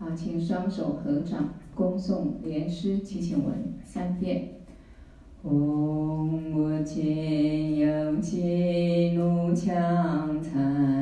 好，请双手合掌，恭诵莲师祈请文三遍。嗡我今有吉怒强残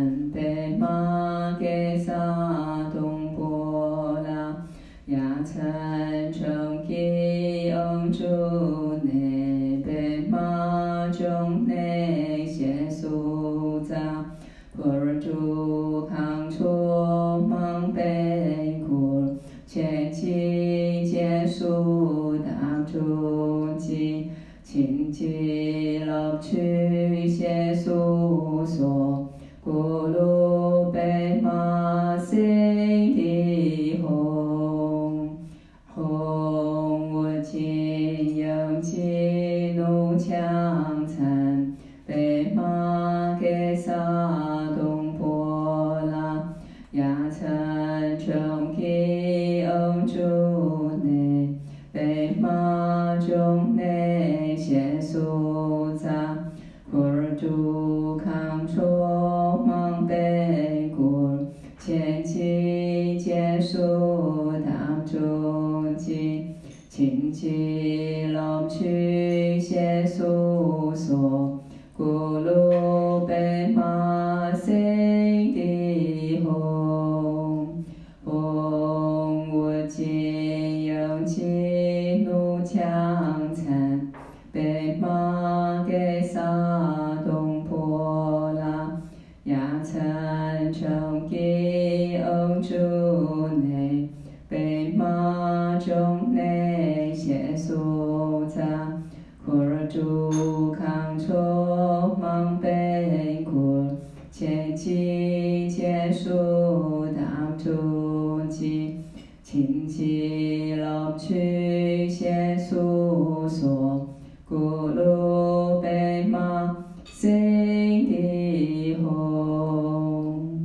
吉乐趣歇苏所咕噜贝玛悉地吽，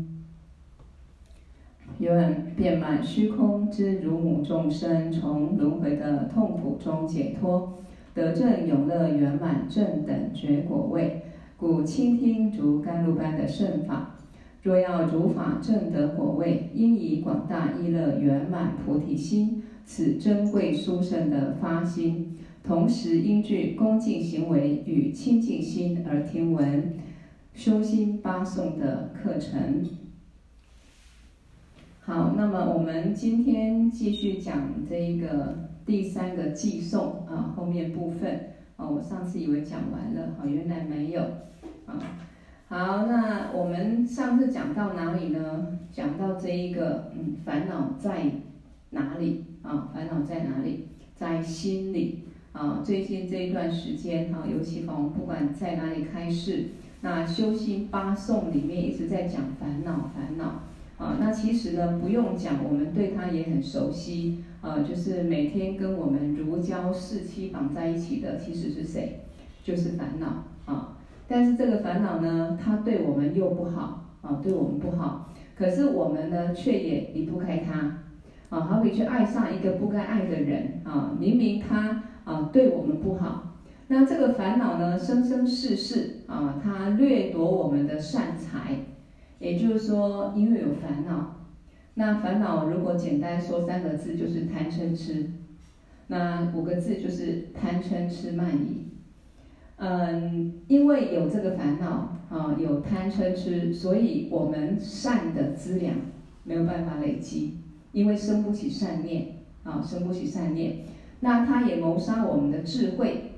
愿遍满虚空之如母众生，从轮回的痛苦中解脱，得证永乐圆满正等觉果位。故倾听如甘露般的圣法，若要如法证得果位，应以广大一乐圆满菩提心，此珍贵殊胜的发心。同时应具恭敬行为与清净心而听闻修心八颂的课程。好，那么我们今天继续讲这一个第三个寄颂啊，后面部分啊，我上次以为讲完了，好，原来没有啊。好，那我们上次讲到哪里呢？讲到这一个嗯，烦恼在哪里啊？烦恼在哪里？在心里。啊，最近这一段时间哈，尤其我们不管在哪里开示，那修心八颂里面一直在讲烦恼，烦恼。啊，那其实呢，不用讲，我们对它也很熟悉。啊，就是每天跟我们如胶似漆绑在一起的，其实是谁？就是烦恼。啊，但是这个烦恼呢，它对我们又不好，啊，对我们不好。可是我们呢，却也离不开它。啊，好比去爱上一个不该爱的人。啊，明明他。啊，对我们不好，那这个烦恼呢，生生世世啊，它掠夺我们的善财，也就是说，因为有烦恼，那烦恼如果简单说三个字，就是贪嗔痴，那五个字就是贪嗔痴慢疑。嗯，因为有这个烦恼啊，有贪嗔痴，所以我们善的资粮没有办法累积，因为生不起善念啊，生不起善念。那它也谋杀我们的智慧，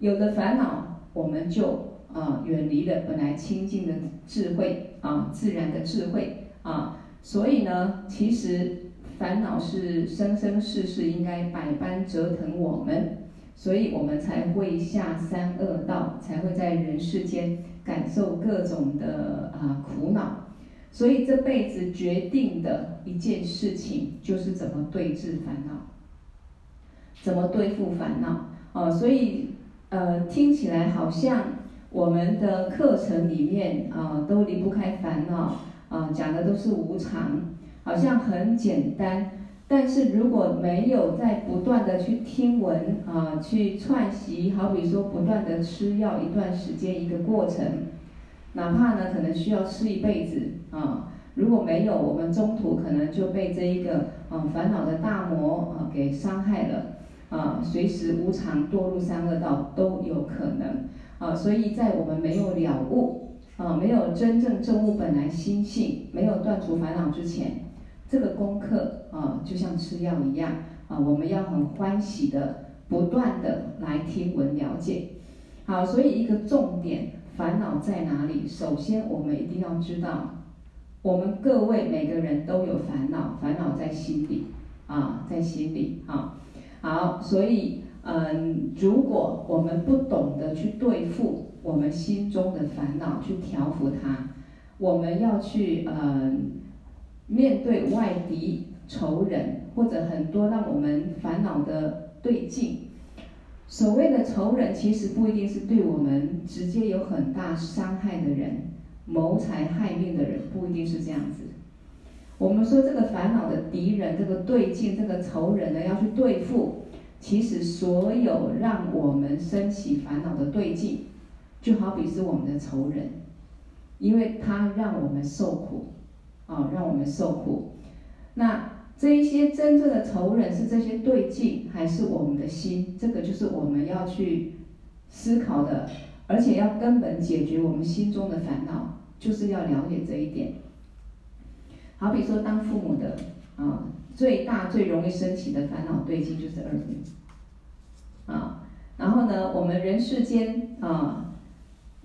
有了烦恼，我们就啊远离了本来清净的智慧啊自然的智慧啊，所以呢，其实烦恼是生生世世应该百般折腾我们，所以我们才会下三恶道，才会在人世间感受各种的啊苦恼，所以这辈子决定的一件事情就是怎么对治烦恼。怎么对付烦恼？哦，所以呃，听起来好像我们的课程里面啊、都离不开烦恼啊、讲的都是无常，好像很简单。但是如果没有在不断的去听闻啊、去串习，好比说不断的吃药一段时间一个过程，哪怕呢可能需要吃一辈子啊、如果没有，我们中途可能就被这一个啊烦恼的大魔啊给伤害了啊，随时无常堕入三恶道都有可能啊。所以在我们没有了悟啊，没有真正证悟本来心性，没有断除烦恼之前，这个功课啊就像吃药一样啊，我们要很欢喜的不断的来听闻了解。好，所以一个重点，烦恼在哪里？首先，我们一定要知道，我们各位每个人都有烦恼，烦恼在心里啊，在心里啊。好，所以嗯，如果我们不懂得去对付我们心中的烦恼，去调伏它，我们要去嗯面对外敌、仇人或者很多让我们烦恼的对境。所谓的仇人，其实不一定是对我们直接有很大伤害的人，谋财害命的人，不一定是这样子。我们说这个烦恼的敌人，这个对境，这个仇人呢，要去对付。其实所有让我们升起烦恼的对境，就好比是我们的仇人，因为他让我们受苦，啊，让我们受苦。那。这一些真正的仇人是这些对境，还是我们的心？这个就是我们要去思考的，而且要根本解决我们心中的烦恼，就是要了解这一点。好比说，当父母的啊，最大最容易升起的烦恼对境就是儿女啊。然后呢，我们人世间啊，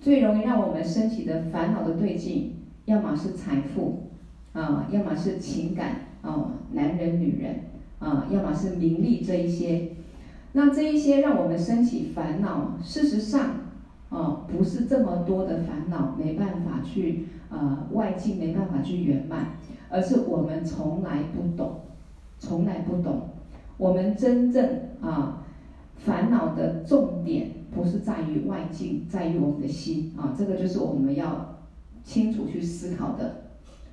最容易让我们升起的烦恼的对境，要么是财富啊，要么是情感。啊，男人、女人，啊，要么是名利这一些，那这一些让我们升起烦恼。事实上，啊，不是这么多的烦恼没办法去，呃，外境没办法去圆满，而是我们从来不懂，从来不懂。我们真正啊，烦恼的重点不是在于外境，在于我们的心啊，这个就是我们要清楚去思考的。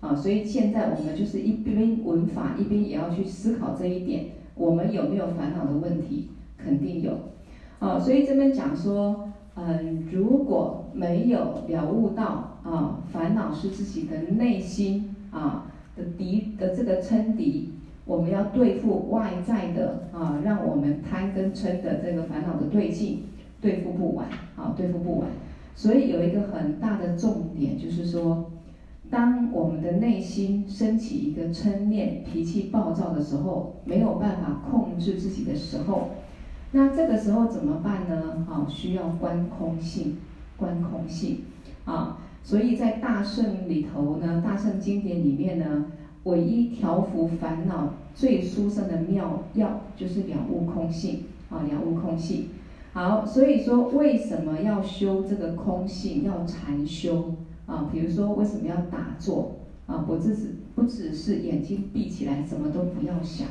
啊，所以现在我们就是一边闻法，一边也要去思考这一点：我们有没有烦恼的问题？肯定有。啊，所以这边讲说，嗯，如果没有了悟到啊，烦恼是自己的内心啊的敌的这个称敌，我们要对付外在的啊，让我们贪跟嗔的这个烦恼的对境，对付不完啊，对付不完。所以有一个很大的重点，就是说。当我们的内心升起一个嗔念、脾气暴躁的时候，没有办法控制自己的时候，那这个时候怎么办呢？啊，需要观空性，观空性啊。所以在大圣里头呢，大圣经典里面呢，唯一调伏烦恼最殊胜的妙药，就是了悟空性啊，了悟空性。好，所以说为什么要修这个空性？要禅修。啊，比如说为什么要打坐啊？不只是不只是眼睛闭起来，什么都不要想，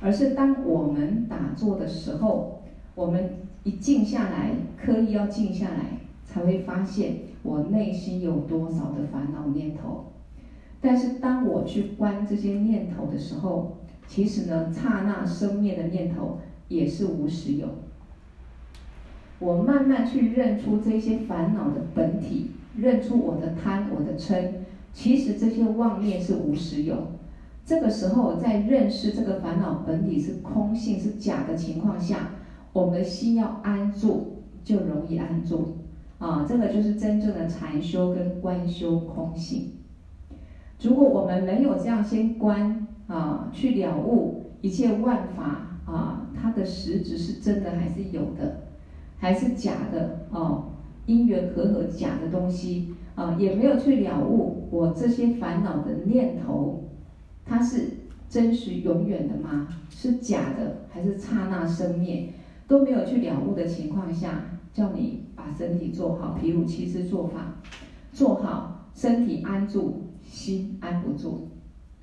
而是当我们打坐的时候，我们一静下来，刻意要静下来，才会发现我内心有多少的烦恼念头。但是当我去观这些念头的时候，其实呢，刹那生灭的念头也是无时有。我慢慢去认出这些烦恼的本体。认出我的贪，我的嗔，其实这些妄念是无时有。这个时候，在认识这个烦恼本体是空性、是假的情况下，我们的心要安住，就容易安住。啊，这个就是真正的禅修跟观修空性。如果我们没有这样先观啊，去了悟一切万法啊，它的实质是真的还是有的，还是假的哦？因缘和合假的东西啊，也没有去了悟我这些烦恼的念头，它是真实永远的吗？是假的还是刹那生灭？都没有去了悟的情况下，叫你把身体做好，毗卢七支坐法，做好身体安住，心安不住，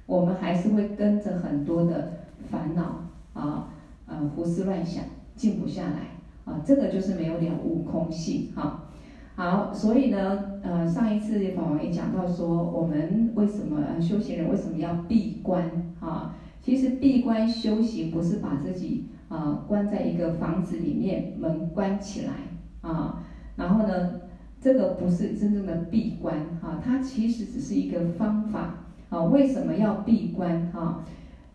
我们还是会跟着很多的烦恼啊，呃，胡思乱想，静不下来啊，这个就是没有了悟空性哈。好，所以呢，呃，上一次法王也讲到说，我们为什么呃修行人为什么要闭关啊？其实闭关修行不是把自己啊关在一个房子里面，门关起来啊，然后呢，这个不是真正的闭关啊，它其实只是一个方法啊，为什么要闭关啊？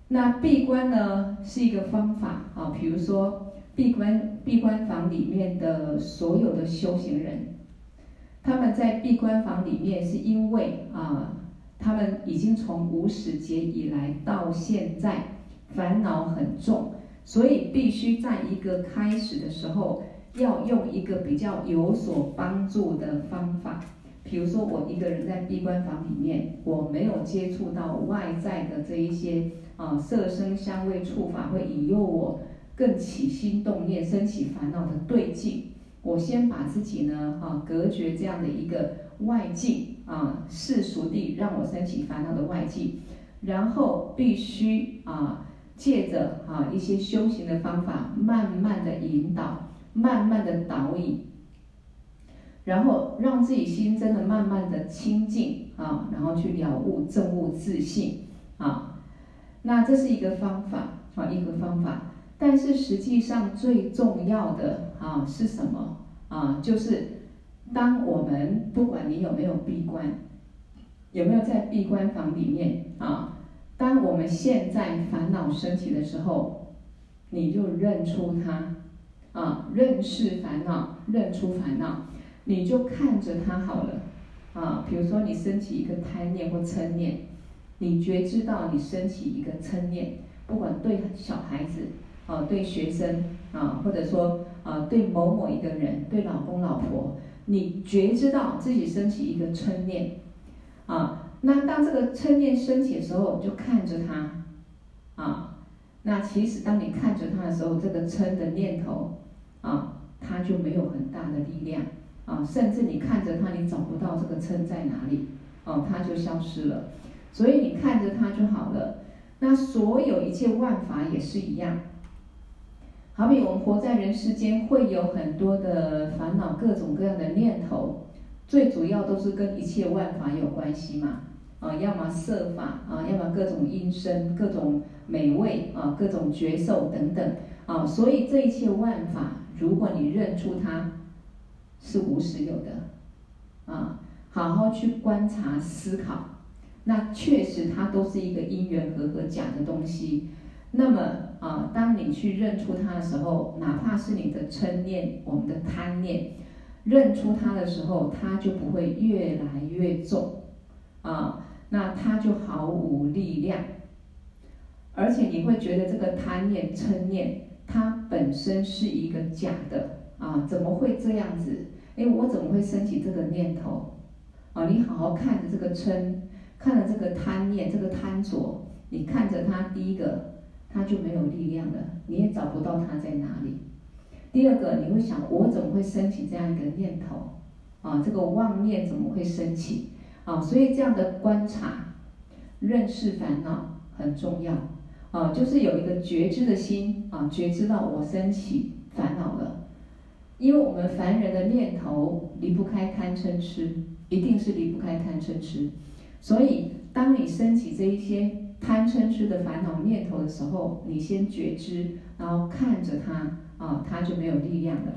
那闭关呢是一个方法啊，比如说闭关闭关房里面的所有的修行人，他们在闭关房里面是因为啊，他们已经从无始劫以来到现在烦恼很重，所以必须在一个开始的时候要用一个比较有所帮助的方法。比如说，我一个人在闭关房里面，我没有接触到外在的这一些啊色声香味触法，会引诱我更起心动念、生起烦恼的对境。我先把自己呢啊隔绝这样的一个外境啊世俗地让我升起烦恼的外境，然后必须啊借着啊一些修行的方法，慢慢的引导，慢慢的导引。然后让自己心真的慢慢的清净啊，然后去了悟证悟自信啊，那这是一个方法啊，一个方法。但是实际上最重要的啊是什么啊？就是当我们不管你有没有闭关，有没有在闭关房里面啊，当我们现在烦恼升起的时候，你就认出它啊，认识烦恼，认出烦恼。你就看着它好了，啊，比如说你升起一个贪念或嗔念，你觉知到你升起一个嗔念，不管对小孩子，啊，对学生，啊，或者说啊，对某某一个人，对老公老婆，你觉知到自己升起一个嗔念，啊，那当这个嗔念升起的时候，就看着它，啊，那其实当你看着它的时候，这个嗔的念头，啊，它就没有很大的力量。啊，甚至你看着它，你找不到这个嗔在哪里，哦，它就消失了。所以你看着它就好了。那所有一切万法也是一样。好比我们活在人世间，会有很多的烦恼，各种各样的念头，最主要都是跟一切万法有关系嘛。啊，要么色法啊，要么各种音声、各种美味啊，各种觉受等等啊。所以这一切万法，如果你认出它。是无实有的，啊，好好去观察思考，那确实它都是一个因缘和合假的东西。那么啊，当你去认出它的时候，哪怕是你的嗔念、我们的贪念，认出它的时候，它就不会越来越重，啊，那它就毫无力量，而且你会觉得这个贪念、嗔念，它本身是一个假的。啊，怎么会这样子？哎，我怎么会升起这个念头？啊，你好好看着这个嗔，看着这个贪念，这个贪着，你看着它，第一个，他就没有力量了，你也找不到他在哪里。第二个，你会想，我怎么会升起这样一个念头？啊，这个妄念怎么会升起？啊，所以这样的观察、认识烦恼很重要。啊，就是有一个觉知的心，啊，觉知到我升起烦恼了。因为我们凡人的念头离不开贪嗔痴，一定是离不开贪嗔痴，所以当你升起这一些贪嗔痴的烦恼念头的时候，你先觉知，然后看着它，啊，它就没有力量了。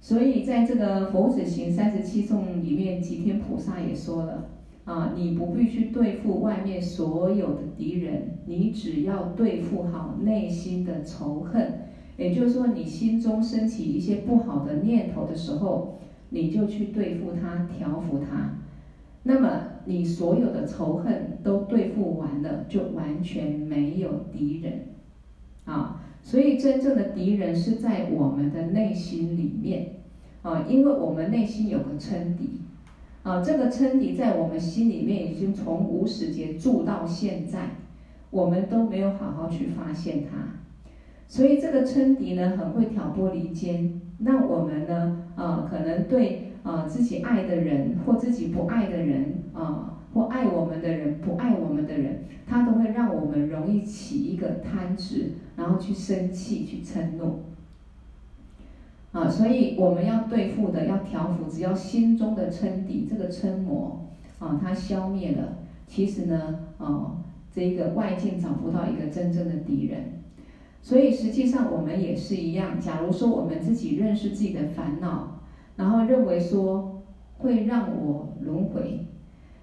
所以在这个《佛子行三十七颂》里面，吉天菩萨也说了，啊，你不必去对付外面所有的敌人，你只要对付好内心的仇恨。也就是说，你心中升起一些不好的念头的时候，你就去对付它、调伏它。那么，你所有的仇恨都对付完了，就完全没有敌人啊。所以，真正的敌人是在我们的内心里面啊，因为我们内心有个嗔敌啊，这个嗔敌在我们心里面已经从无始劫住到现在，我们都没有好好去发现它。所以这个嗔敌呢，很会挑拨离间。那我们呢，啊、可能对、呃、自己爱的人或自己不爱的人啊、或爱我们的人不爱我们的人，他都会让我们容易起一个贪执，然后去生气、去嗔怒。啊，所以我们要对付的、要调伏，只要心中的嗔敌这个嗔魔啊，它消灭了，其实呢，啊，这一个外境找不到一个真正的敌人。所以实际上我们也是一样。假如说我们自己认识自己的烦恼，然后认为说会让我轮回，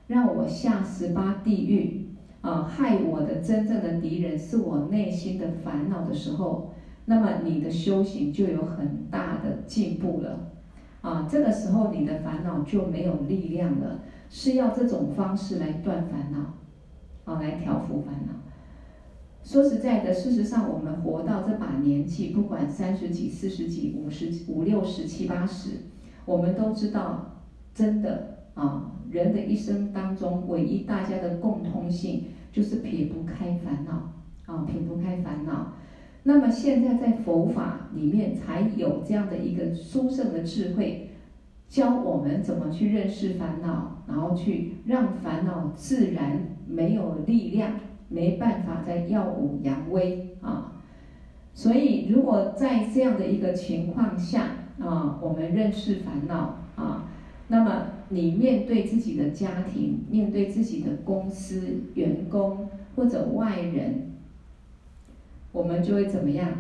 让我下十八地狱，啊，害我的真正的敌人是我内心的烦恼的时候，那么你的修行就有很大的进步了。啊，这个时候你的烦恼就没有力量了，是要这种方式来断烦恼，啊，来调伏烦恼。说实在的，事实上我们活到这把年纪，不管三十几、四十几、五十、五六十、七八十，我们都知道，真的啊。人的一生当中，唯一大家的共通性就是撇不开烦恼啊，撇不开烦恼。那么现在在佛法里面才有这样的一个殊胜的智慧，教我们怎么去认识烦恼，然后去让烦恼自然没有力量，没办法再耀武扬威啊。所以，如果在这样的一个情况下啊，我们认识烦恼啊，那么。你面对自己的家庭，面对自己的公司员工或者外人，我们就会怎么样？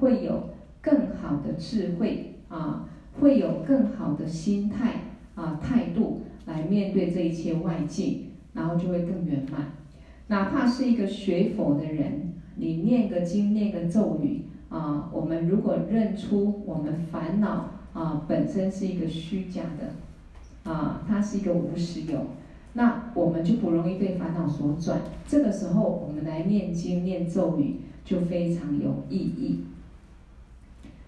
会有更好的智慧啊，会有更好的心态啊态度来面对这一切外境，然后就会更圆满。哪怕是一个学佛的人，你念个经、念个咒语啊，我们如果认出我们烦恼啊本身是一个虚假的。啊，它是一个无实有，那我们就不容易被烦恼所转。这个时候，我们来念经念咒语就非常有意义。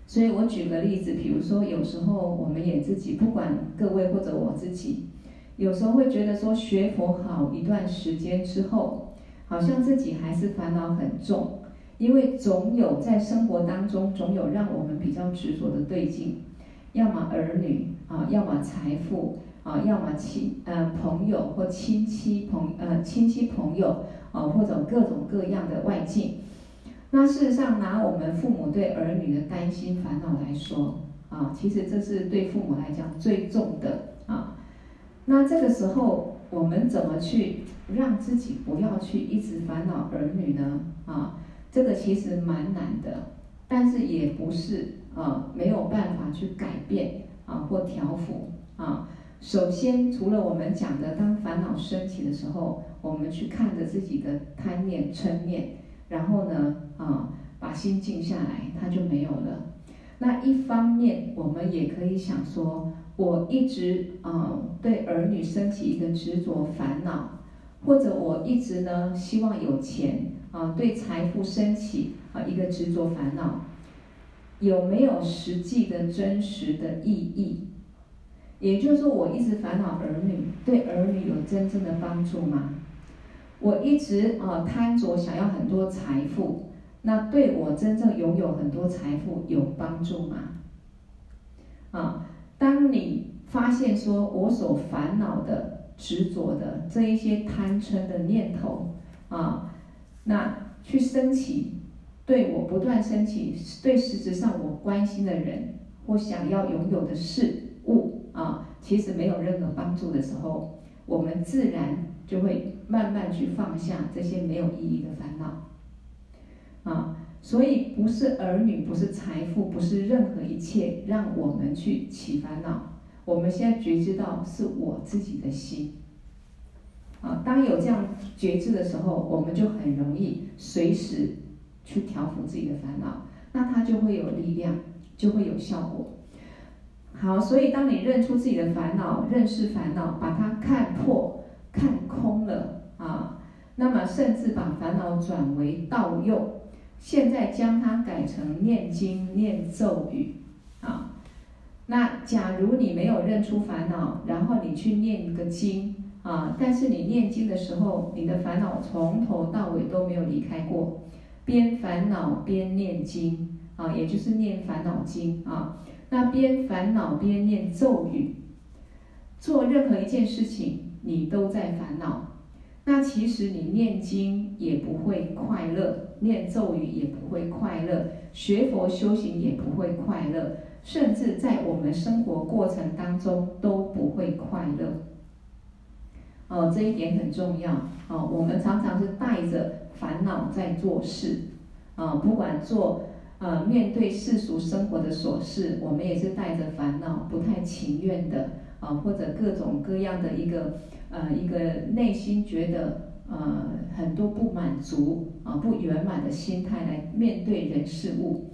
所以我举个例子，比如说有时候我们也自己，不管各位或者我自己，有时候会觉得说学佛好一段时间之后，好像自己还是烦恼很重，因为总有在生活当中总有让我们比较执着的对境，要么儿女啊，要么财富。啊，要么亲呃朋友或亲戚朋呃亲戚朋友啊，或者各种各样的外境。那事实上，拿我们父母对儿女的担心烦恼来说啊，其实这是对父母来讲最重的啊。那这个时候，我们怎么去让自己不要去一直烦恼儿女呢？啊，这个其实蛮难的，但是也不是啊没有办法去改变啊或调伏啊。首先，除了我们讲的，当烦恼升起的时候，我们去看着自己的贪念、嗔念，然后呢，啊，把心静下来，它就没有了。那一方面，我们也可以想说，我一直啊对儿女升起一个执着烦恼，或者我一直呢希望有钱啊，对财富升起啊一个执着烦恼，有没有实际的真实的意义？也就是说，我一直烦恼儿女，对儿女有真正的帮助吗？我一直啊贪着想要很多财富，那对我真正拥有很多财富有帮助吗？啊，当你发现说我所烦恼的、执着的这一些贪嗔的念头啊，那去升起，对我不断升起，对实质上我关心的人或想要拥有的事物。啊，其实没有任何帮助的时候，我们自然就会慢慢去放下这些没有意义的烦恼。啊，所以不是儿女，不是财富，不是任何一切让我们去起烦恼。我们现在觉知到是我自己的心。啊，当有这样觉知的时候，我们就很容易随时去调伏自己的烦恼，那它就会有力量，就会有效果。好，所以当你认出自己的烦恼，认识烦恼，把它看破、看空了啊，那么甚至把烦恼转为道用，现在将它改成念经、念咒语啊。那假如你没有认出烦恼，然后你去念一个经啊，但是你念经的时候，你的烦恼从头到尾都没有离开过，边烦恼边念经啊，也就是念烦恼经啊。那边烦恼边念咒语，做任何一件事情，你都在烦恼。那其实你念经也不会快乐，念咒语也不会快乐，学佛修行也不会快乐，甚至在我们生活过程当中都不会快乐。哦，这一点很重要。哦，我们常常是带着烦恼在做事。啊，不管做。呃，面对世俗生活的琐事，我们也是带着烦恼，不太情愿的啊，或者各种各样的一个呃一个内心觉得呃很多不满足啊、不圆满的心态来面对人事物。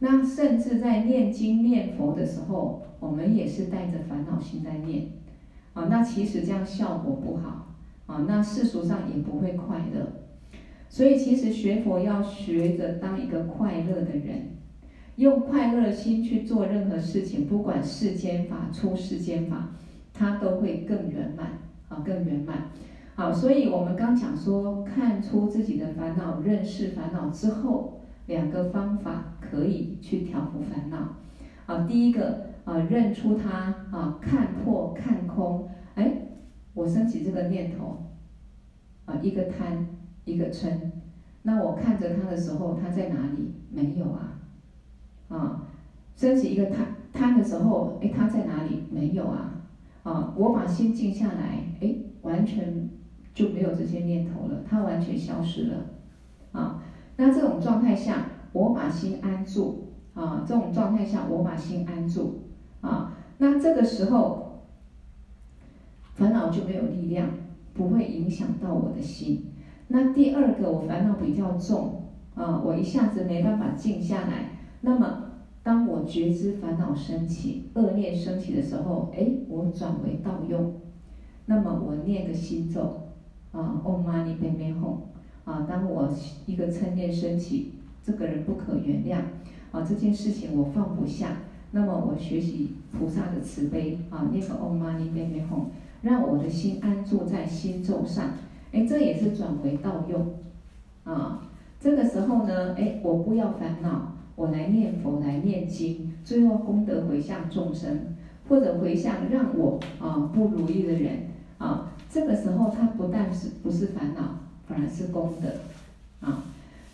那甚至在念经念佛的时候，我们也是带着烦恼心在念，啊，那其实这样效果不好，啊，那世俗上也不会快乐。所以其实学佛要学着当一个快乐的人，用快乐的心去做任何事情，不管世间法、出世间法，它都会更圆满，啊，更圆满。好，所以我们刚讲说，看出自己的烦恼，认识烦恼之后，两个方法。可以去调伏烦恼，啊，第一个啊，认出它啊，看破看空，哎，我升起这个念头，啊，一个贪，一个嗔，那我看着它的时候，它在哪里？没有啊，啊，升起一个贪贪的时候，哎，它在哪里？没有啊，啊，我把心静下来，哎，完全就没有这些念头了，它完全消失了，啊，那这种状态下。我把心安住啊，这种状态下，我把心安住啊，那这个时候烦恼就没有力量，不会影响到我的心。那第二个，我烦恼比较重啊，我一下子没办法静下来。那么，当我觉知烦恼升起、恶念升起的时候，哎，我转为道用。那么我念个心咒啊，Om Mani Padme Hum 啊，当我一个嗔念升起。这个人不可原谅，啊，这件事情我放不下。那么我学习菩萨的慈悲，啊，念个 Om Mani Padme Hum，让我的心安住在心咒上。哎，这也是转为道用，啊，这个时候呢，哎，我不要烦恼，我来念佛，来念经，最后功德回向众生，或者回向让我啊不如意的人，啊，这个时候他不但是不是烦恼，反而是功德，啊。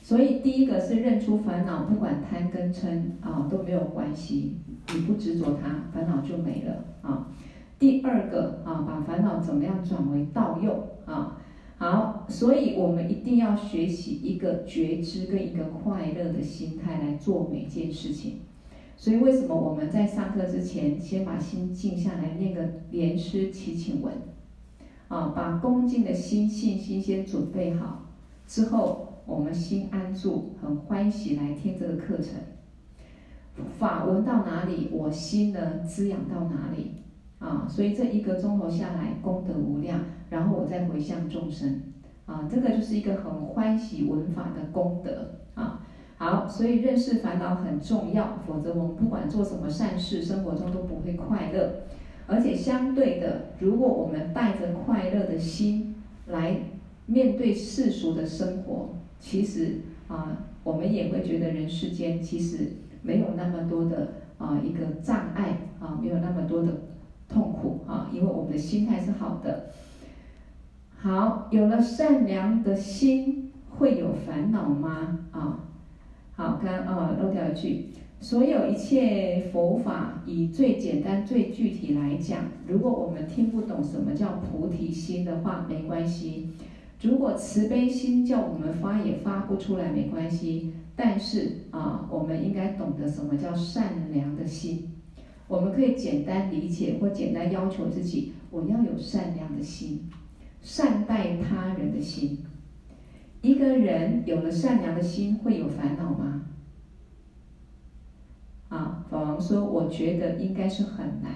所以第一个是认出烦恼，不管贪跟嗔啊都没有关系，你不执着它，烦恼就没了啊。第二个啊，把烦恼怎么样转为道用啊？好，所以我们一定要学习一个觉知跟一个快乐的心态来做每件事情。所以为什么我们在上课之前先把心静下来，念个莲师祈请文啊，把恭敬的心信心先准备好之后。我们心安住，很欢喜来听这个课程。法闻到哪里，我心呢滋养到哪里啊！所以这一个钟头下来，功德无量。然后我再回向众生啊，这个就是一个很欢喜闻法的功德啊。好，所以认识烦恼很重要，否则我们不管做什么善事，生活中都不会快乐。而且相对的，如果我们带着快乐的心来面对世俗的生活。其实啊，我们也会觉得人世间其实没有那么多的啊一个障碍啊，没有那么多的痛苦啊，因为我们的心态是好的。好，有了善良的心，会有烦恼吗？啊，好，刚啊漏掉一句，所有一切佛法以最简单、最具体来讲，如果我们听不懂什么叫菩提心的话，没关系。如果慈悲心叫我们发也发不出来，没关系。但是啊，我们应该懂得什么叫善良的心。我们可以简单理解或简单要求自己，我要有善良的心，善待他人的心。一个人有了善良的心，会有烦恼吗？啊，法王说，我觉得应该是很难。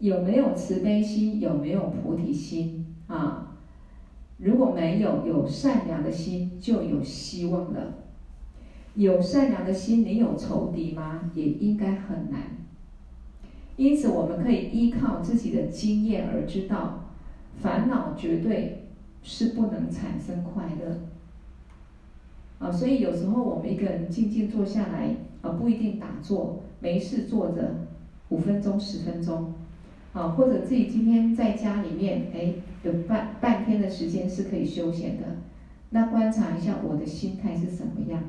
有没有慈悲心？有没有菩提心？啊？如果没有有善良的心，就有希望了。有善良的心，你有仇敌吗？也应该很难。因此，我们可以依靠自己的经验而知道，烦恼绝对是不能产生快乐。啊，所以有时候我们一个人静静坐下来，啊，不一定打坐，没事坐着五分钟、十分钟。啊，或者自己今天在家里面，哎，有半半天的时间是可以休闲的，那观察一下我的心态是什么样？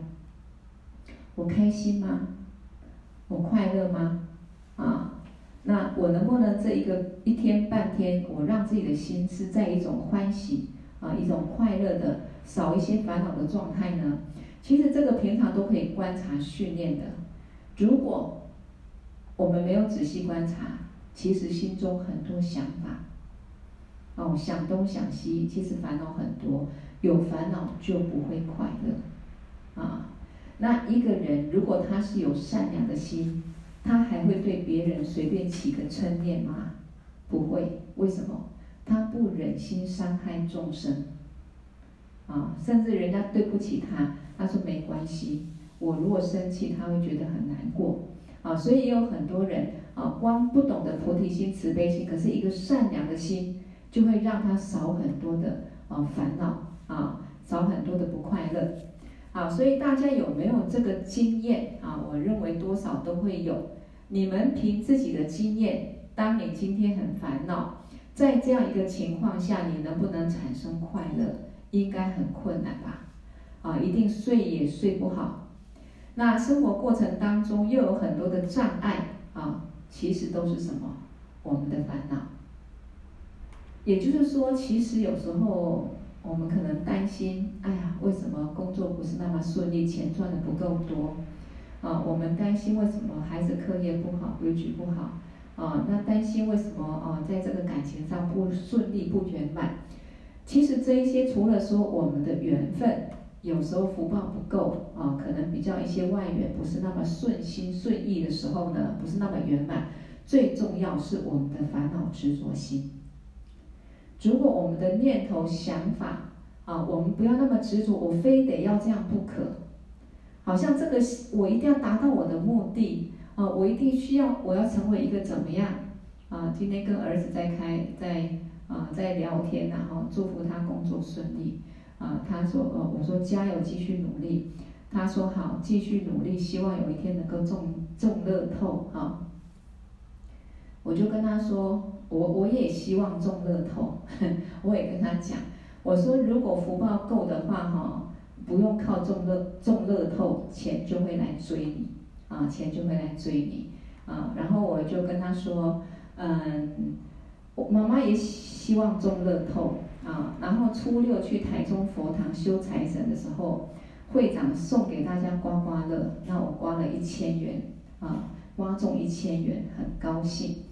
我开心吗？我快乐吗？啊，那我能不能这一个一天半天，我让自己的心是在一种欢喜啊，一种快乐的，少一些烦恼的状态呢？其实这个平常都可以观察训练的。如果我们没有仔细观察，其实心中很多想法，哦，想东想西，其实烦恼很多。有烦恼就不会快乐，啊，那一个人如果他是有善良的心，他还会对别人随便起个嗔念吗？不会，为什么？他不忍心伤害众生，啊，甚至人家对不起他，他说没关系，我如果生气，他会觉得很难过，啊，所以也有很多人啊，光不懂得菩提心、慈悲心，可是一个善良的心，就会让他少很多的啊烦恼啊，少很多的不快乐，啊，所以大家有没有这个经验啊？我认为多少都会有。你们凭自己的经验，当你今天很烦恼，在这样一个情况下，你能不能产生快乐？应该很困难吧？啊，一定睡也睡不好。那生活过程当中又有很多的障碍啊，其实都是什么？我们的烦恼。也就是说，其实有时候我们可能担心，哎呀，为什么工作不是那么顺利，钱赚的不够多？啊，我们担心为什么孩子课业不好，规矩不好？啊，那担心为什么啊，在这个感情上不顺利、不圆满？其实这一些除了说我们的缘分，有时候福报不够啊，可能比较一些外缘不是那么顺心顺意的时候呢，不是那么圆满。最重要是我们的烦恼执着心。如果我们的念头想法啊，我们不要那么执着，我非得要这样不可。好像这个我一定要达到我的目的啊，我一定需要我要成为一个怎么样啊？今天跟儿子在开在啊在聊天然后祝福他工作顺利啊。他说呃我说加油继续努力，他说好继续努力，希望有一天能够中中乐透啊。我就跟他说我我也希望中乐透，我也跟他讲，我说如果福报够的话哈。不用靠中乐中乐透，钱就会来追你，啊，钱就会来追你，啊，然后我就跟他说，嗯，我妈妈也希望中乐透，啊，然后初六去台中佛堂修财神的时候，会长送给大家刮刮乐，那我刮了一千元，啊，刮中一千元，很高兴。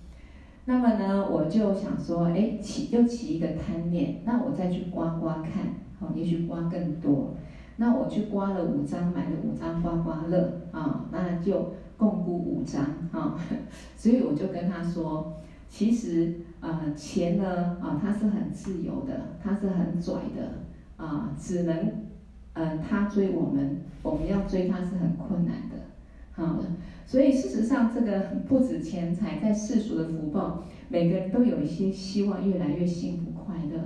那么呢，我就想说，哎，起又起一个贪念，那我再去刮刮看，好，也许刮更多。那我去刮了五张，买了五张刮刮乐啊，那就共估五张啊，所以我就跟他说，其实呃钱呢啊它是很自由的，它是很拽的啊，只能呃他追我们，我们要追他是很困难啊，所以事实上这个不止钱财，在世俗的福报，每个人都有一些希望越来越幸福快乐。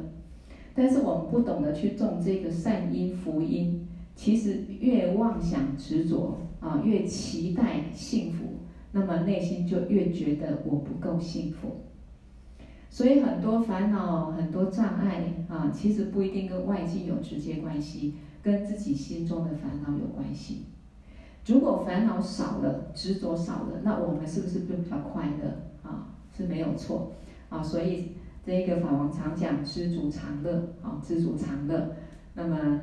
但是我们不懂得去种这个善因福因，其实越妄想执着啊，越期待幸福，那么内心就越觉得我不够幸福。所以很多烦恼、很多障碍啊，其实不一定跟外境有直接关系，跟自己心中的烦恼有关系。如果烦恼少了，执着少了，那我们是不是就比较快乐啊？是没有错啊，所以。这一个法王常讲知足常乐，啊，知足常乐。那么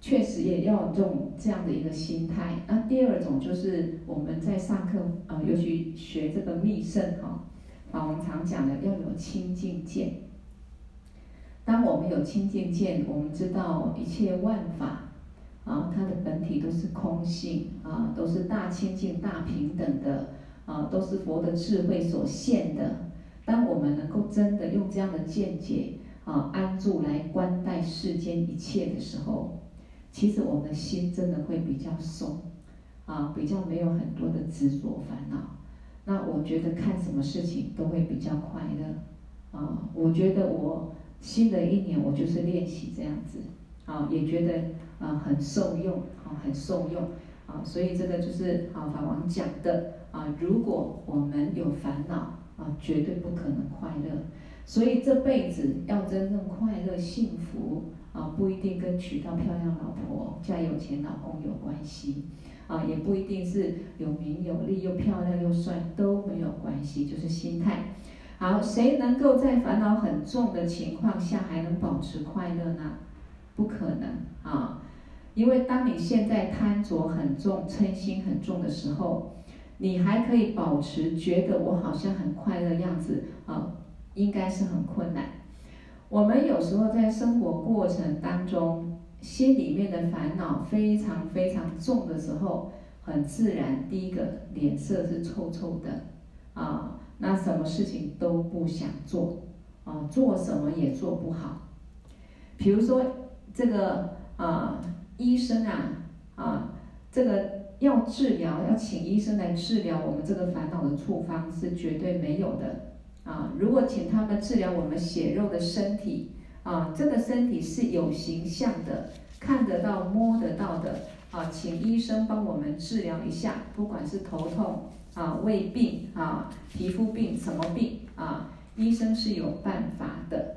确实也要用这样的一个心态。那第二种就是我们在上课，啊，尤其学这个密乘，哈，法王常讲的要有清净见。当我们有清净见，我们知道一切万法，啊，它的本体都是空性，啊，都是大清净、大平等的，啊，都是佛的智慧所现的。当我们能够真的用这样的见解啊安住来观待世间一切的时候，其实我们的心真的会比较松，啊，比较没有很多的执着烦恼。那我觉得看什么事情都会比较快乐，啊，我觉得我新的一年我就是练习这样子，啊，也觉得啊很受用，啊很受用，啊，所以这个就是啊法王讲的啊，如果我们有烦恼。啊，绝对不可能快乐，所以这辈子要真正快乐幸福啊，不一定跟娶到漂亮老婆、嫁有钱老公有关系，啊，也不一定是有名有利又漂亮又帅都没有关系，就是心态。好，谁能够在烦恼很重的情况下还能保持快乐呢？不可能啊，因为当你现在贪着很重、嗔心很重的时候。你还可以保持觉得我好像很快乐样子啊，应该是很困难。我们有时候在生活过程当中，心里面的烦恼非常非常重的时候，很自然，第一个脸色是臭臭的，啊，那什么事情都不想做，啊，做什么也做不好。比如说这个啊，医生啊，啊，这个要治疗，要请医生来治疗我们这个烦恼的处方是绝对没有的，啊，如果请他们治疗我们血肉的身体，啊，这个身体是有形象的，看得到、摸得到的。啊，请医生帮我们治疗一下，不管是头痛啊、胃病啊、皮肤病什么病啊，医生是有办法的。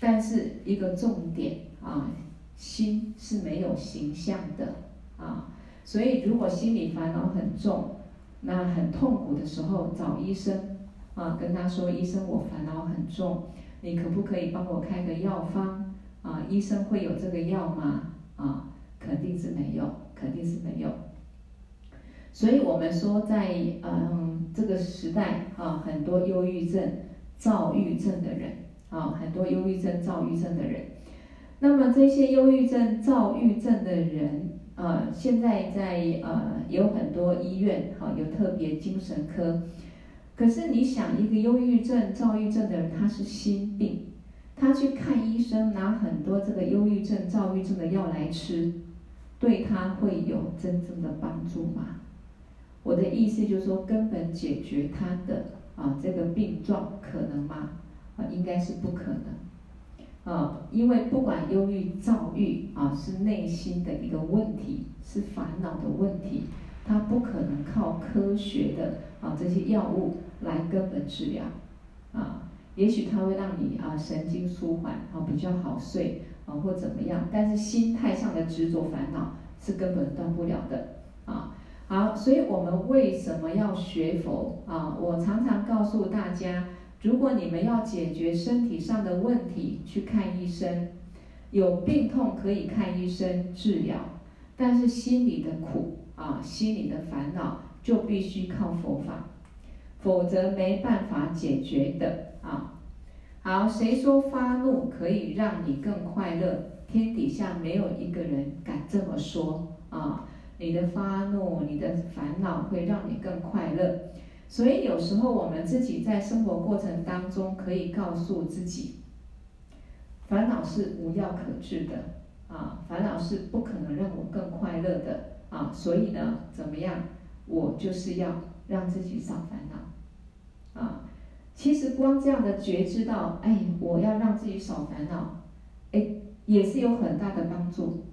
但是一个重点啊，心是没有形象的啊，所以如果心里烦恼很重，那很痛苦的时候找医生啊，跟他说：“医生，我烦恼很重，你可不可以帮我开个药方？啊，医生会有这个药吗？啊？”肯定是没有，肯定是没有。所以我们说在，在嗯这个时代啊，很多忧郁症、躁郁症的人啊，很多忧郁症、躁郁症的人。那么这些忧郁症、躁郁症的人呃，现在在呃有很多医院哈，有特别精神科。可是你想，一个忧郁症、躁郁症的人，他是心病，他去看医生，拿很多这个忧郁症、躁郁症的药来吃。对他会有真正的帮助吗？我的意思就是说，根本解决他的啊这个病状可能吗？啊，应该是不可能，啊，因为不管忧郁、躁郁啊，是内心的一个问题，是烦恼的问题，它不可能靠科学的啊这些药物来根本治疗，啊，也许它会让你啊神经舒缓啊比较好睡。啊，或怎么样？但是心态上的执着烦恼是根本断不了的啊。好，所以我们为什么要学佛啊？我常常告诉大家，如果你们要解决身体上的问题，去看医生，有病痛可以看医生治疗，但是心里的苦啊，心里的烦恼就必须靠佛法，否则没办法解决的啊。好，谁说发怒可以让你更快乐？天底下没有一个人敢这么说啊！你的发怒，你的烦恼会让你更快乐。所以有时候我们自己在生活过程当中，可以告诉自己，烦恼是无药可治的啊，烦恼是不可能让我更快乐的啊。所以呢，怎么样？我就是要让自己少烦恼啊。其实光这样的觉知到，哎，我要让自己少烦恼，哎，也是有很大的帮助。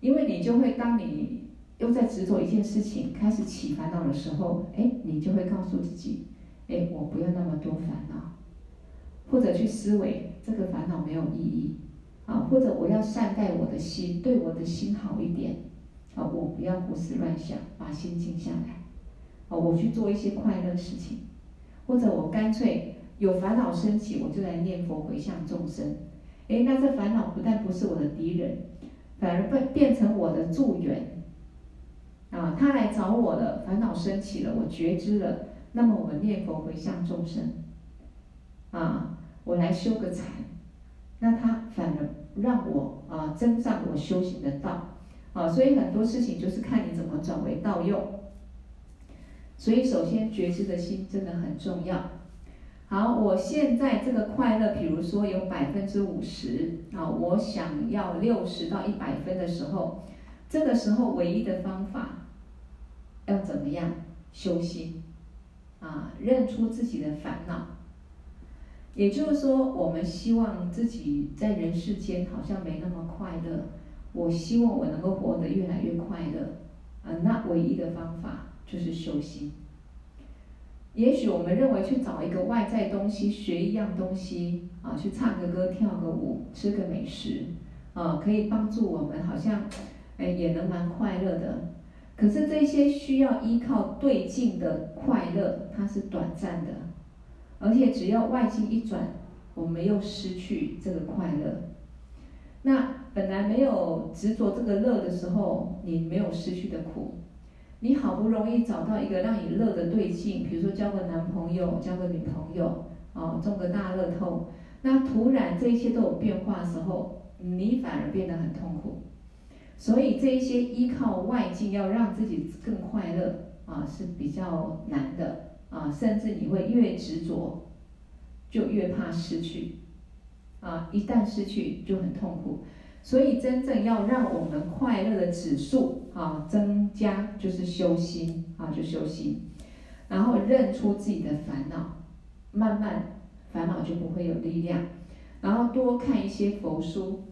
因为你就会，当你又在执着一件事情，开始起烦恼的时候，哎，你就会告诉自己，哎，我不要那么多烦恼，或者去思维这个烦恼没有意义，啊，或者我要善待我的心，对我的心好一点，啊，我不要胡思乱想，把心静下来，啊，我去做一些快乐事情。或者我干脆有烦恼升起，我就来念佛回向众生。哎，那这烦恼不但不是我的敌人，反而变变成我的助缘。啊，他来找我了，烦恼升起了，我觉知了，那么我们念佛回向众生。啊，我来修个禅，那他反而让我啊增上我修行的道。啊，所以很多事情就是看你怎么转为道用。所以，首先觉知的心真的很重要。好，我现在这个快乐，比如说有百分之五十啊，我想要六十到一百分的时候，这个时候唯一的方法要怎么样？修心啊，认出自己的烦恼。也就是说，我们希望自己在人世间好像没那么快乐，我希望我能够活得越来越快乐啊，那唯一的方法。就是修心。也许我们认为去找一个外在东西，学一样东西啊，去唱个歌、跳个舞、吃个美食啊，可以帮助我们，好像哎也能蛮快乐的。可是这些需要依靠对境的快乐，它是短暂的，而且只要外境一转，我们又失去这个快乐。那本来没有执着这个乐的时候，你没有失去的苦。你好不容易找到一个让你乐的对境，比如说交个男朋友、交个女朋友，哦，中个大乐透，那突然这一切都有变化的时候，你反而变得很痛苦。所以这一些依靠外境要让自己更快乐啊，是比较难的啊，甚至你会越执着，就越怕失去啊，一旦失去就很痛苦。所以真正要让我们快乐的指数啊增加，就是修心啊，就修心，然后认出自己的烦恼，慢慢烦恼就不会有力量，然后多看一些佛书。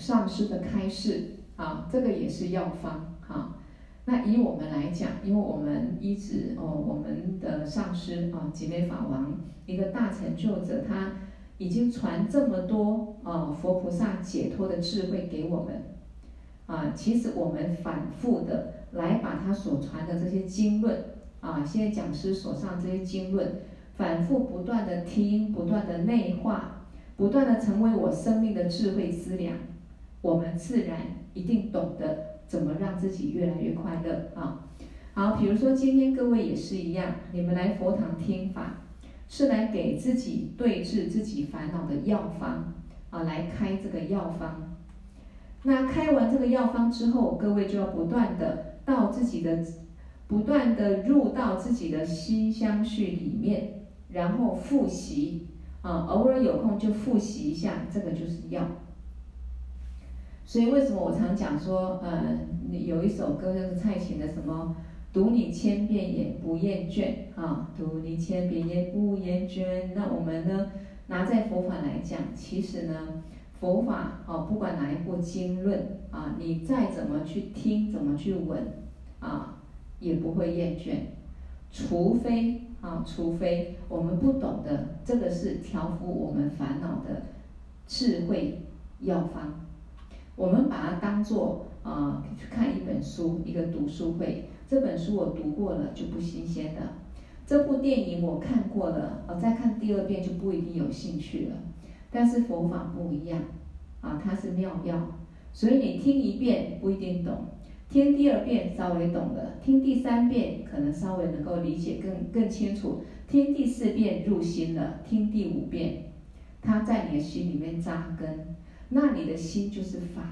上师的开示啊，这个也是药方哈。那以我们来讲，因为我们一直哦，我们的上师啊，寂美法王一个大成就者，他已经传这么多啊佛菩萨解脱的智慧给我们啊。其实我们反复的来把他所传的这些经论啊，现在讲师所上这些经论，反复不断的听，不断的内化，不断的成为我生命的智慧资粮。我们自然一定懂得怎么让自己越来越快乐啊！好，比如说今天各位也是一样，你们来佛堂听法，是来给自己对治自己烦恼的药方啊，来开这个药方。那开完这个药方之后，各位就要不断的到自己的，不断的入到自己的心相续里面，然后复习啊，偶尔有空就复习一下，这个就是药。所以为什么我常讲说，呃，有一首歌就是蔡琴的什么，读你千遍也不厌倦啊，读你千遍也不厌倦。那我们呢，拿在佛法来讲，其实呢，佛法啊，不管哪一部经论啊，你再怎么去听，怎么去闻啊，也不会厌倦，除非啊，除非我们不懂得这个是调伏我们烦恼的智慧药方。我们把它当做啊，去看一本书，一个读书会。这本书我读过了就不新鲜了，这部电影我看过了，我再看第二遍就不一定有兴趣了。但是佛法不一样，啊，它是妙药，所以你听一遍不一定懂，听第二遍稍微懂了，听第三遍可能稍微能够理解更更清楚，听第四遍入心了，听第五遍，它在你的心里面扎根。那你的心就是法。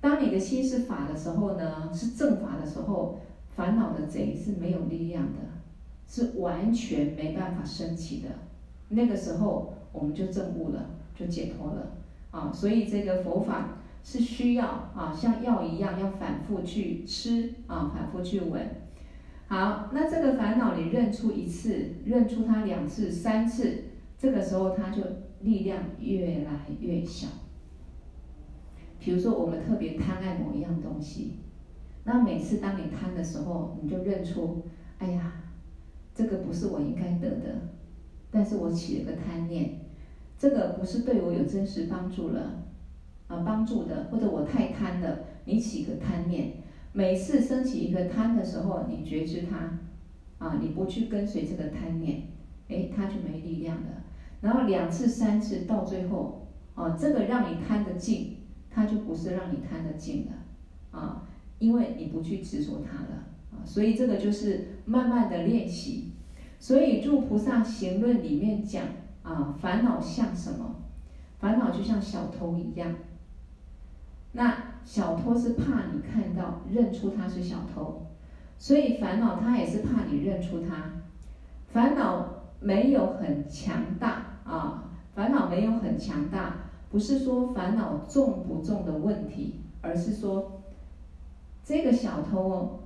当你的心是法的时候呢，是正法的时候，烦恼的贼是没有力量的，是完全没办法升起的。那个时候我们就证悟了，就解脱了啊！所以这个佛法是需要啊，像药一样，要反复去吃啊，反复去闻。好，那这个烦恼你认出一次，认出它两次、三次，这个时候它就。力量越来越小。比如说，我们特别贪爱某一样东西，那每次当你贪的时候，你就认出，哎呀，这个不是我应该得的，但是我起了个贪念，这个不是对我有真实帮助了，啊，帮助的，或者我太贪了，你起个贪念，每次升起一个贪的时候，你觉知它，啊，你不去跟随这个贪念，哎，它就没力量了。然后两次、三次，到最后，啊，这个让你贪得尽，它就不是让你贪得尽的，啊，因为你不去执着它了，啊，所以这个就是慢慢的练习。所以《入菩萨行论》里面讲，啊，烦恼像什么？烦恼就像小偷一样。那小偷是怕你看到、认出他是小偷，所以烦恼他也是怕你认出他。烦恼没有很强大。啊，烦恼没有很强大，不是说烦恼重不重的问题，而是说这个小偷哦，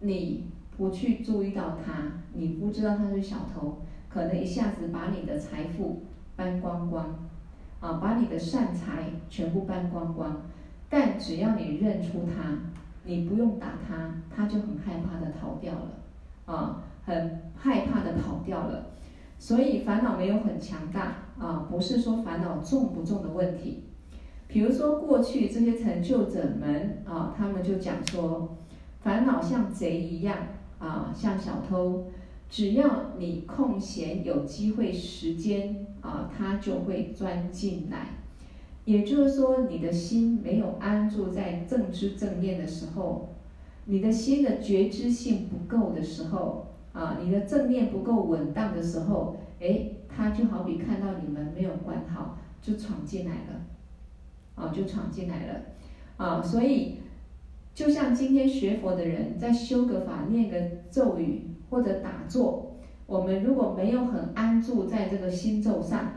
你不去注意到他，你不知道他是小偷，可能一下子把你的财富搬光光，啊，把你的善财全部搬光光。但只要你认出他，你不用打他，他就很害怕的逃掉了，啊，很害怕的跑掉了。所以烦恼没有很强大啊，不是说烦恼重不重的问题。比如说过去这些成就者们啊，他们就讲说，烦恼像贼一样啊，像小偷，只要你空闲有机会时间啊，他就会钻进来。也就是说，你的心没有安住在正知正念的时候，你的心的觉知性不够的时候。啊，你的正念不够稳当的时候，哎，他就好比看到你们没有关好，就闯进来了，啊，就闯进来了，啊，所以就像今天学佛的人在修个法、念个咒语或者打坐，我们如果没有很安住在这个心咒上，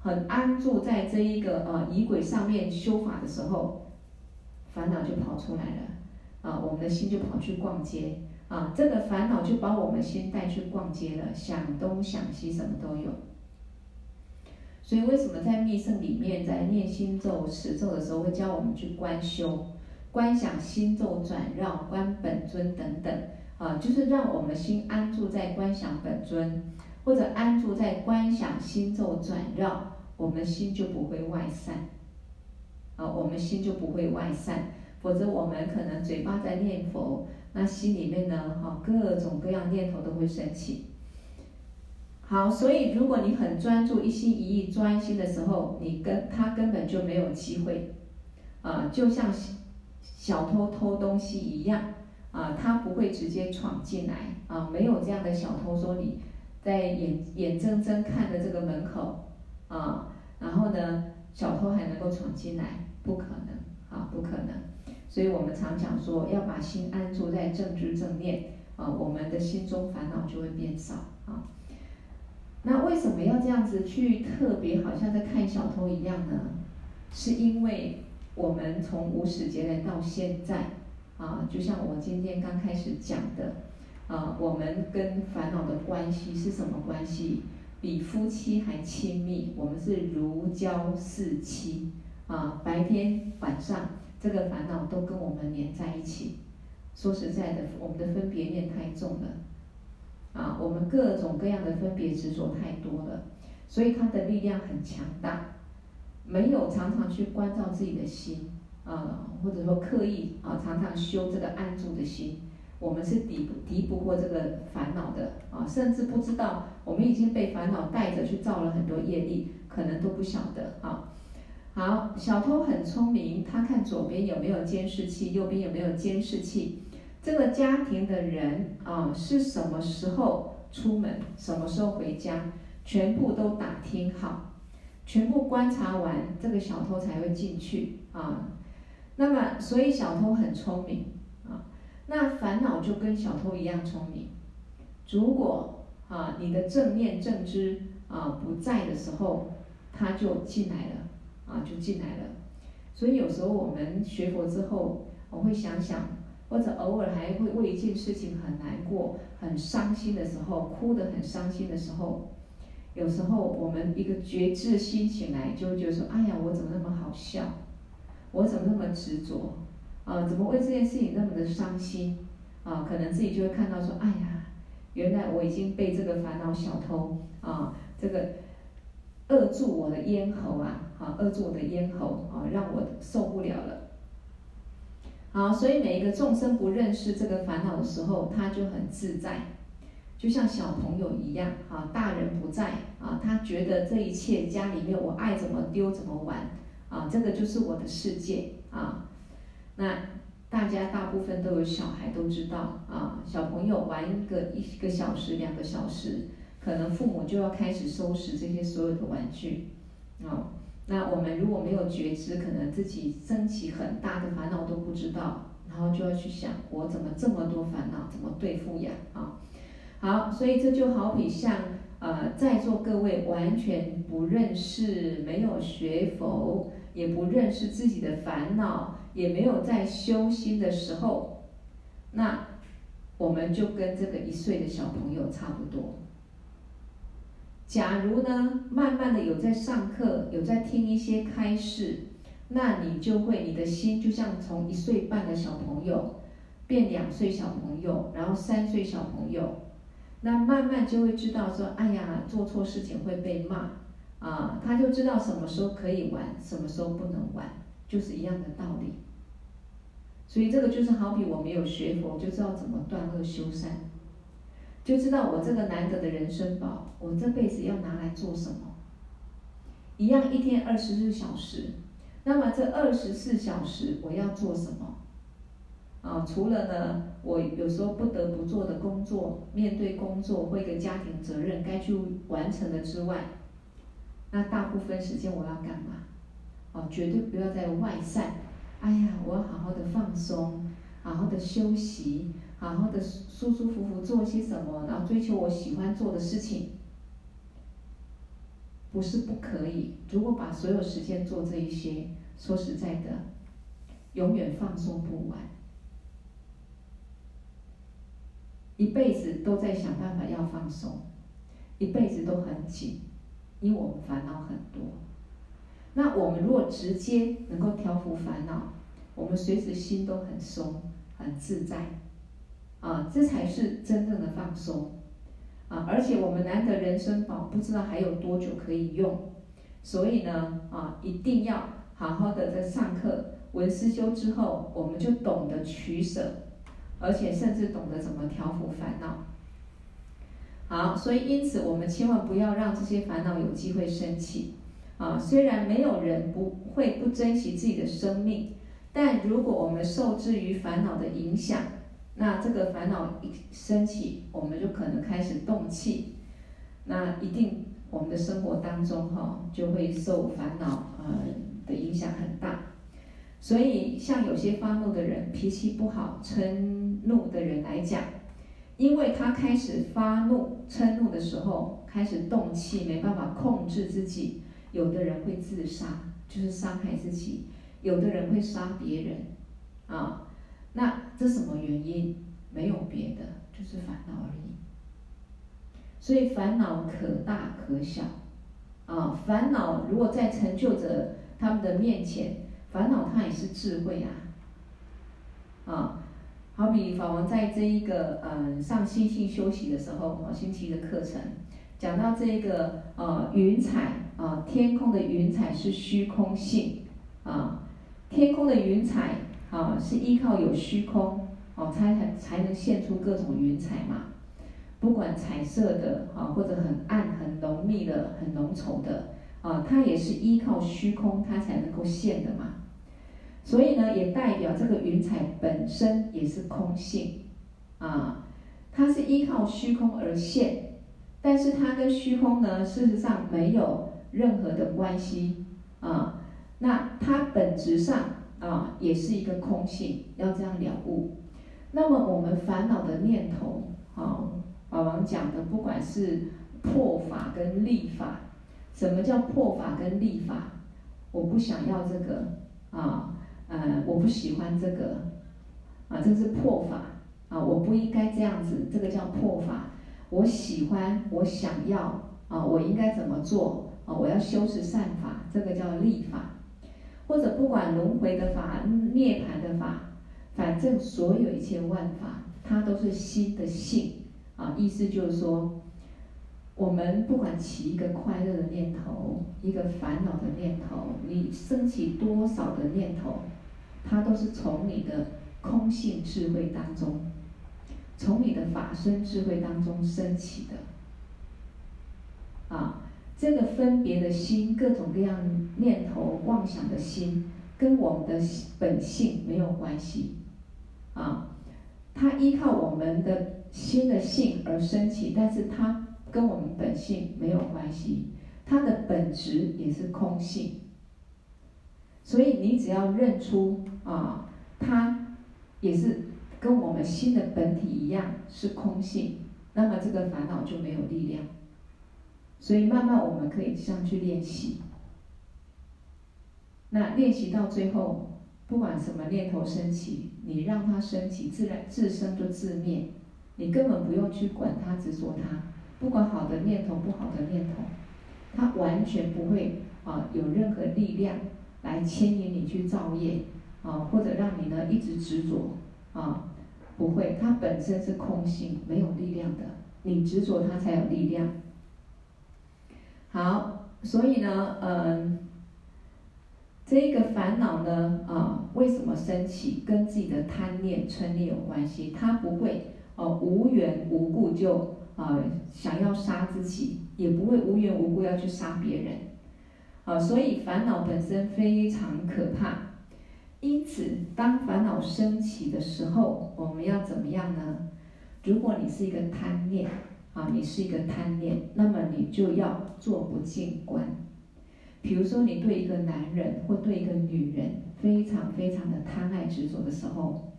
很安住在这一个呃仪轨上面修法的时候，烦恼就跑出来了，啊，我们的心就跑去逛街。啊，这个烦恼就把我们先带去逛街了，想东想西，什么都有。所以为什么在密乘里面，在念心咒、持咒的时候，会教我们去观修、观想心咒转绕、观本尊等等啊，就是让我们心安住在观想本尊，或者安住在观想心咒转绕，我们心就不会外散。啊，我们心就不会外散，否则我们可能嘴巴在念佛。那心里面呢，哈，各种各样念头都会升起。好，所以如果你很专注、一心一意、专心的时候，你跟他根本就没有机会，啊，就像小偷偷东西一样，啊，他不会直接闯进来，啊，没有这样的小偷说你在眼眼睁睁看着这个门口，啊，然后呢，小偷还能够闯进来，不可能，啊，不可能。所以我们常讲说，要把心安住在正知正念啊，我们的心中烦恼就会变少啊。那为什么要这样子去特别好像在看小偷一样呢？是因为我们从无始劫来到现在啊，就像我今天刚开始讲的啊，我们跟烦恼的关系是什么关系？比夫妻还亲密，我们是如胶似漆啊，白天晚上。这个烦恼都跟我们连在一起，说实在的，我们的分别念太重了，啊，我们各种各样的分别执着太多了，所以它的力量很强大。没有常常去关照自己的心，啊，或者说刻意啊，常常修这个安住的心，我们是抵不敌不过这个烦恼的。啊，甚至不知道我们已经被烦恼带着去造了很多业力，可能都不晓得。啊。好，小偷很聪明，他看左边有没有监视器，右边有没有监视器。这个家庭的人啊，是什么时候出门，什么时候回家，全部都打听好，全部观察完，这个小偷才会进去啊。那么，所以小偷很聪明啊。那烦恼就跟小偷一样聪明。如果啊，你的正念正知啊不在的时候，他就进来了。啊，就进来了，所以有时候我们学佛之后，我会想想，或者偶尔还会为一件事情很难过、很伤心的时候，哭得很伤心的时候，有时候我们一个觉知心醒来，就会觉得说：哎呀，我怎么那么好笑？我怎么那么执着？啊，怎么为这件事情那么的伤心？啊，可能自己就会看到说：哎呀，原来我已经被这个烦恼小偷啊，这个。扼住我的咽喉啊！好，扼住我的咽喉啊，让我受不了了。好，所以每一个众生不认识这个烦恼的时候，他就很自在，就像小朋友一样啊。大人不在啊，他觉得这一切家里面我爱怎么丢怎么玩啊，这个就是我的世界啊。那大家大部分都有小孩都知道啊，小朋友玩一个一个小时两个小时。可能父母就要开始收拾这些所有的玩具，啊，那我们如果没有觉知，可能自己升起很大的烦恼都不知道，然后就要去想我怎么这么多烦恼，怎么对付呀？啊，好，所以这就好比像呃在座各位完全不认识，没有学佛，也不认识自己的烦恼，也没有在修心的时候，那我们就跟这个一岁的小朋友差不多。假如呢，慢慢的有在上课，有在听一些开示，那你就会，你的心就像从一岁半的小朋友变两岁小朋友，然后三岁小朋友，那慢慢就会知道说，哎呀，做错事情会被骂，啊，他就知道什么时候可以玩，什么时候不能玩，就是一样的道理。所以这个就是好比我没有学佛，就知道怎么断恶修善。就知道我这个难得的人生宝，我这辈子要拿来做什么？一样一天二十四小时，那么这二十四小时我要做什么？啊，除了呢，我有时候不得不做的工作，面对工作或一个家庭责任该去完成的之外，那大部分时间我要干嘛？哦，绝对不要再外散。哎呀，我要好好的放松，好好的休息，好好的舒舒服服做些什么，然后追求我喜欢做的事情。不是不可以，如果把所有时间做这一些，说实在的，永远放松不完，一辈子都在想办法要放松，一辈子都很紧，因为我们烦恼很多。那我们如果直接能够调伏烦恼，我们随时心都很松、很自在，啊，这才是真正的放松。啊，而且我们难得人生宝，不知道还有多久可以用，所以呢，啊，一定要好好的在上课闻思修之后，我们就懂得取舍，而且甚至懂得怎么调伏烦恼。好，所以因此我们千万不要让这些烦恼有机会升起。啊，虽然没有人不会不珍惜自己的生命，但如果我们受制于烦恼的影响，那这个烦恼一升起，我们就可能开始动气，那一定我们的生活当中哈就会受烦恼呃的影响很大。所以像有些发怒的人，脾气不好、嗔怒的人来讲，因为他开始发怒、嗔怒的时候，开始动气，没办法控制自己，有的人会自杀，就是伤害自己；有的人会杀别人，啊。那这什么原因？没有别的，就是烦恼而已。所以烦恼可大可小，啊，烦恼如果在成就者他们的面前，烦恼它也是智慧啊，啊，好比法王在这一个嗯上心性修习的时候，啊星期的课程讲到这个呃云彩啊，天空的云彩是虚空性啊，天空的云彩。啊，是依靠有虚空，哦，才才才能现出各种云彩嘛。不管彩色的啊，或者很暗、很浓密的、很浓稠的，啊，它也是依靠虚空，它才能够现的嘛。所以呢，也代表这个云彩本身也是空性，啊，它是依靠虚空而现，但是它跟虚空呢，事实上没有任何的关系，啊，那它本质上。啊，也是一个空性，要这样了悟。那么我们烦恼的念头，啊，法王讲的，不管是破法跟立法，什么叫破法跟立法？我不想要这个，啊，呃，我不喜欢这个，啊，这是破法，啊，我不应该这样子，这个叫破法。我喜欢，我想要，啊，我应该怎么做？啊，我要修持善法，这个叫立法。或者不管轮回的法、涅槃的法，反正所有一切万法，它都是心的性啊。意思就是说，我们不管起一个快乐的念头，一个烦恼的念头，你升起多少的念头，它都是从你的空性智慧当中，从你的法身智慧当中升起的啊。这个分别的心，各种各样念头妄想的心，跟我们的本性没有关系，啊，它依靠我们的心的性而升起，但是它跟我们本性没有关系，它的本质也是空性，所以你只要认出啊，它也是跟我们心的本体一样是空性，那么这个烦恼就没有力量。所以慢慢我们可以这样去练习。那练习到最后，不管什么念头升起，你让它升起，自然自生就自灭，你根本不用去管它、执着它。不管好的念头、不好的念头，它完全不会啊有任何力量来牵引你去造业啊，或者让你呢一直执着啊，不会，它本身是空性，没有力量的。你执着它才有力量。好，所以呢，嗯，这个烦恼呢，啊，为什么升起？跟自己的贪念、嗔念有关系。他不会哦、无缘无故就啊想要杀自己，也不会无缘无故要去杀别人。啊，所以烦恼本身非常可怕，因此，当烦恼升起的时候，我们要怎么样呢？如果你是一个贪念啊，你是一个贪念，那么你就要做不静观。比如说，你对一个男人或对一个女人非常非常的贪爱执着的时候，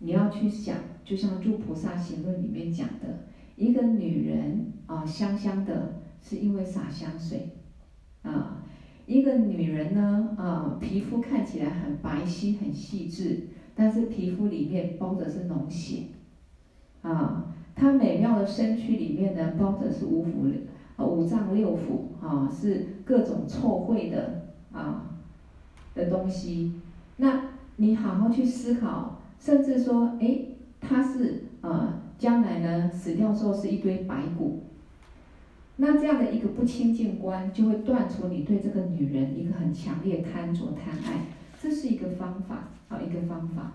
你要去想，就像《诸菩萨行论》里面讲的，一个女人啊，香香的，是因为洒香水啊。一个女人呢，啊，皮肤看起来很白皙、很细致，但是皮肤里面包的是脓血，啊，她美妙的身躯里面呢，包着是五腑、五脏六腑，啊，是各种臭秽的啊的东西。那你好好去思考，甚至说，哎，她是啊，将来呢死掉之后是一堆白骨。那这样的一个不清净观，就会断除你对这个女人一个很强烈贪着贪爱，这是一个方法，好一个方法。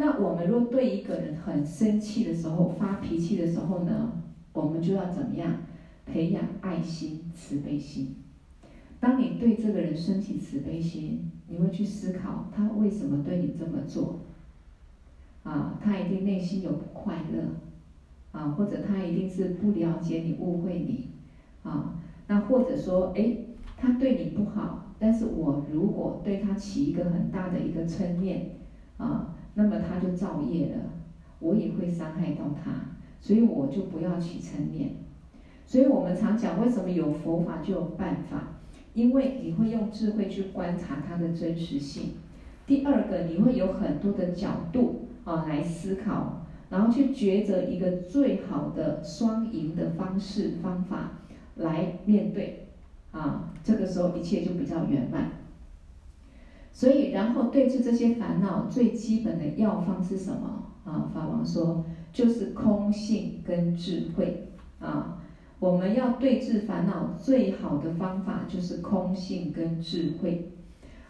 那我们若对一个人很生气的时候，发脾气的时候呢，我们就要怎么样？培养爱心、慈悲心。当你对这个人升起慈悲心，你会去思考他为什么对你这么做？啊，他一定内心有不快乐，啊，或者他一定是不了解你、误会你。啊，那或者说，哎，他对你不好，但是我如果对他起一个很大的一个嗔念，啊，那么他就造业了，我也会伤害到他，所以我就不要起嗔念。所以我们常讲，为什么有佛法就有办法？因为你会用智慧去观察它的真实性。第二个，你会有很多的角度啊来思考，然后去抉择一个最好的双赢的方式方法。来面对，啊，这个时候一切就比较圆满。所以，然后对治这些烦恼最基本的药方是什么？啊，法王说就是空性跟智慧。啊，我们要对治烦恼最好的方法就是空性跟智慧。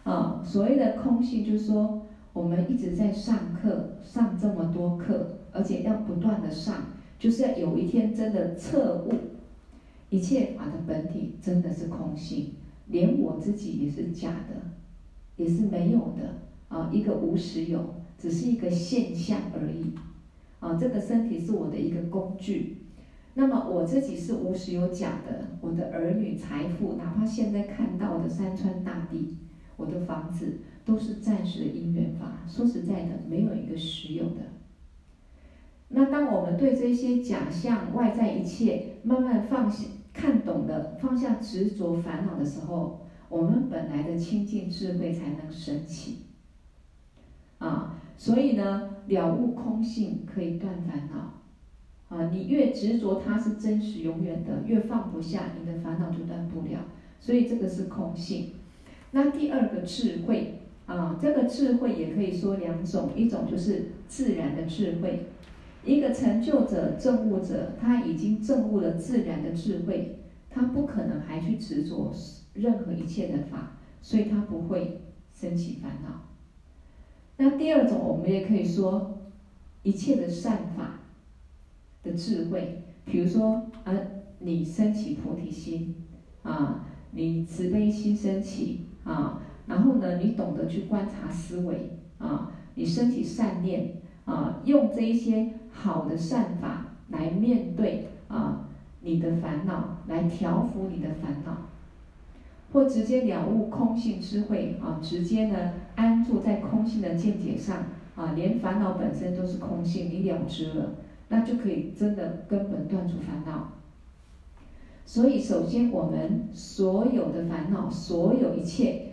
啊，所谓的空性就是说，我们一直在上课，上这么多课，而且要不断的上，就是要有一天真的彻悟。一切法的本体真的是空性，连我自己也是假的，也是没有的啊！一个无实有，只是一个现象而已啊！这个身体是我的一个工具，那么我自己是无实有假的，我的儿女、财富，哪怕现在看到的山川大地，我的房子，都是暂时的因缘法。说实在的，没有一个实有的。那当我们对这些假象、外在一切慢慢放下。看懂了，放下执着烦恼的时候，我们本来的清净智慧才能升起。啊，所以呢，了悟空性可以断烦恼。啊，你越执着它是真实永远的，越放不下，你的烦恼就断不了。所以这个是空性。那第二个智慧啊，这个智慧也可以说两种，一种就是自然的智慧。一个成就者、证悟者，他已经证悟了自然的智慧，他不可能还去执着任何一切的法，所以他不会生起烦恼。那第二种，我们也可以说一切的善法的智慧，比如说，啊，你升起菩提心，啊，你慈悲心升起，啊，然后呢，你懂得去观察思维，啊，你升起善念，啊，用这一些。好的善法来面对啊，你的烦恼，来调伏你的烦恼，或直接了悟空性智慧啊，直接呢安住在空性的见解上啊，连烦恼本身都是空性，你了知了，那就可以真的根本断除烦恼。所以，首先我们所有的烦恼，所有一切，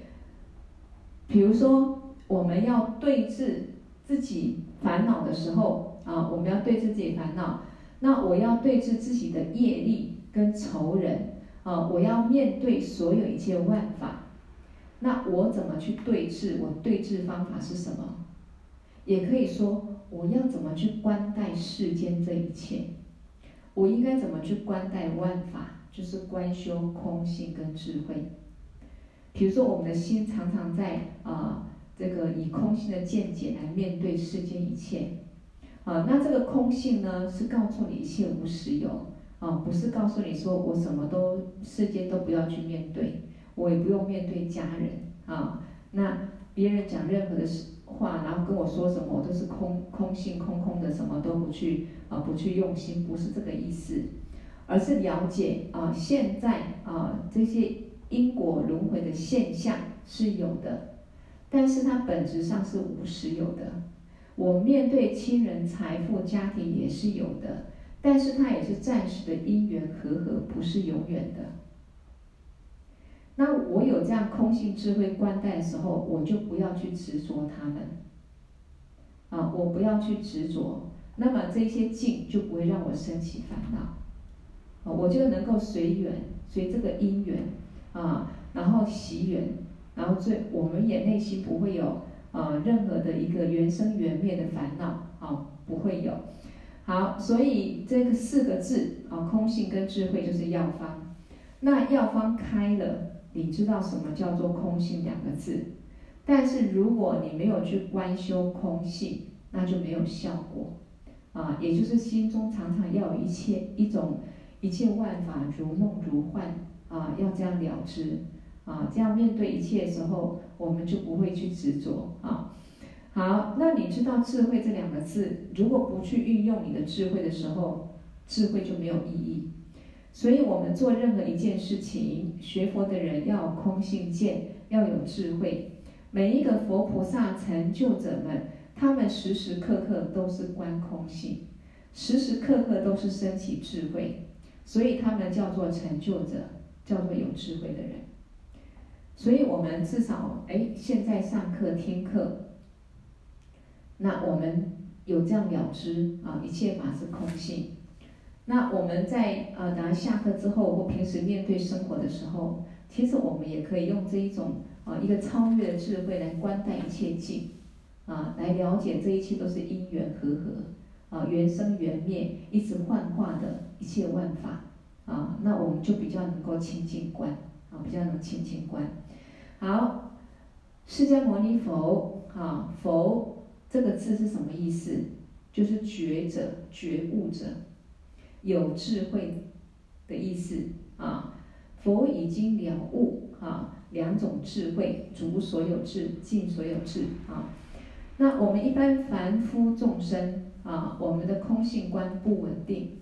比如说我们要对治自己烦恼的时候。啊，我们要对峙自己烦恼，那我要对治自己的业力跟仇人，啊，我要面对所有一切万法，那我怎么去对治？我对治方法是什么？也可以说，我要怎么去观待世间这一切？我应该怎么去观待万法？就是观修空性跟智慧。比如说，我们的心常常在啊，这个以空性的见解来面对世间一切。啊，那这个空性呢，是告诉你一切无实有，啊，不是告诉你说我什么都世间都不要去面对，我也不用面对家人，啊，那别人讲任何的事话，然后跟我说什么，我都是空空性空空的，什么都不去啊，不去用心，不是这个意思，而是了解啊，现在啊这些因果轮回的现象是有的，但是它本质上是无时有的。我面对亲人、财富、家庭也是有的，但是它也是暂时的因缘和合，不是永远的。那我有这样空性智慧观待的时候，我就不要去执着他们，啊，我不要去执着，那么这些境就不会让我升起烦恼，啊，我就能够随缘，随这个因缘，啊，然后习缘，然后最我们也内心不会有啊任何的一个缘生缘灭的烦恼，啊，不会有。好，所以这个四个字啊，空性跟智慧就是药方，那药方开了。你知道什么叫做空性两个字，但是如果你没有去观修空性，那就没有效果，啊，也就是心中常常要有一切一种一切万法如梦如幻，啊，要这样了之，啊，这样面对一切的时候，我们就不会去执着，啊，好，那你知道智慧这两个字，如果不去运用你的智慧的时候，智慧就没有意义。所以，我们做任何一件事情，学佛的人要空性见，要有智慧。每一个佛菩萨成就者们，他们时时刻刻都是观空性，时时刻刻都是升起智慧，所以他们叫做成就者，叫做有智慧的人。所以我们至少，哎，现在上课听课，那我们有这样了知啊，一切法是空性。那我们在呃，等下课之后或平时面对生活的时候，其实我们也可以用这一种啊、一个超越的智慧来观待一切境，啊，来了解这一切都是因缘和合，啊，缘生缘灭，一直幻化的一切万法，啊，那我们就比较能够清净观，啊，比较能清净观。好，释迦牟尼佛，啊，佛这个字是什么意思？就是觉者，觉悟者。有智慧的意思啊，佛已经了悟啊，两种智慧，足所有智，尽所有智啊。那我们一般凡夫众生啊，我们的空性观不稳定，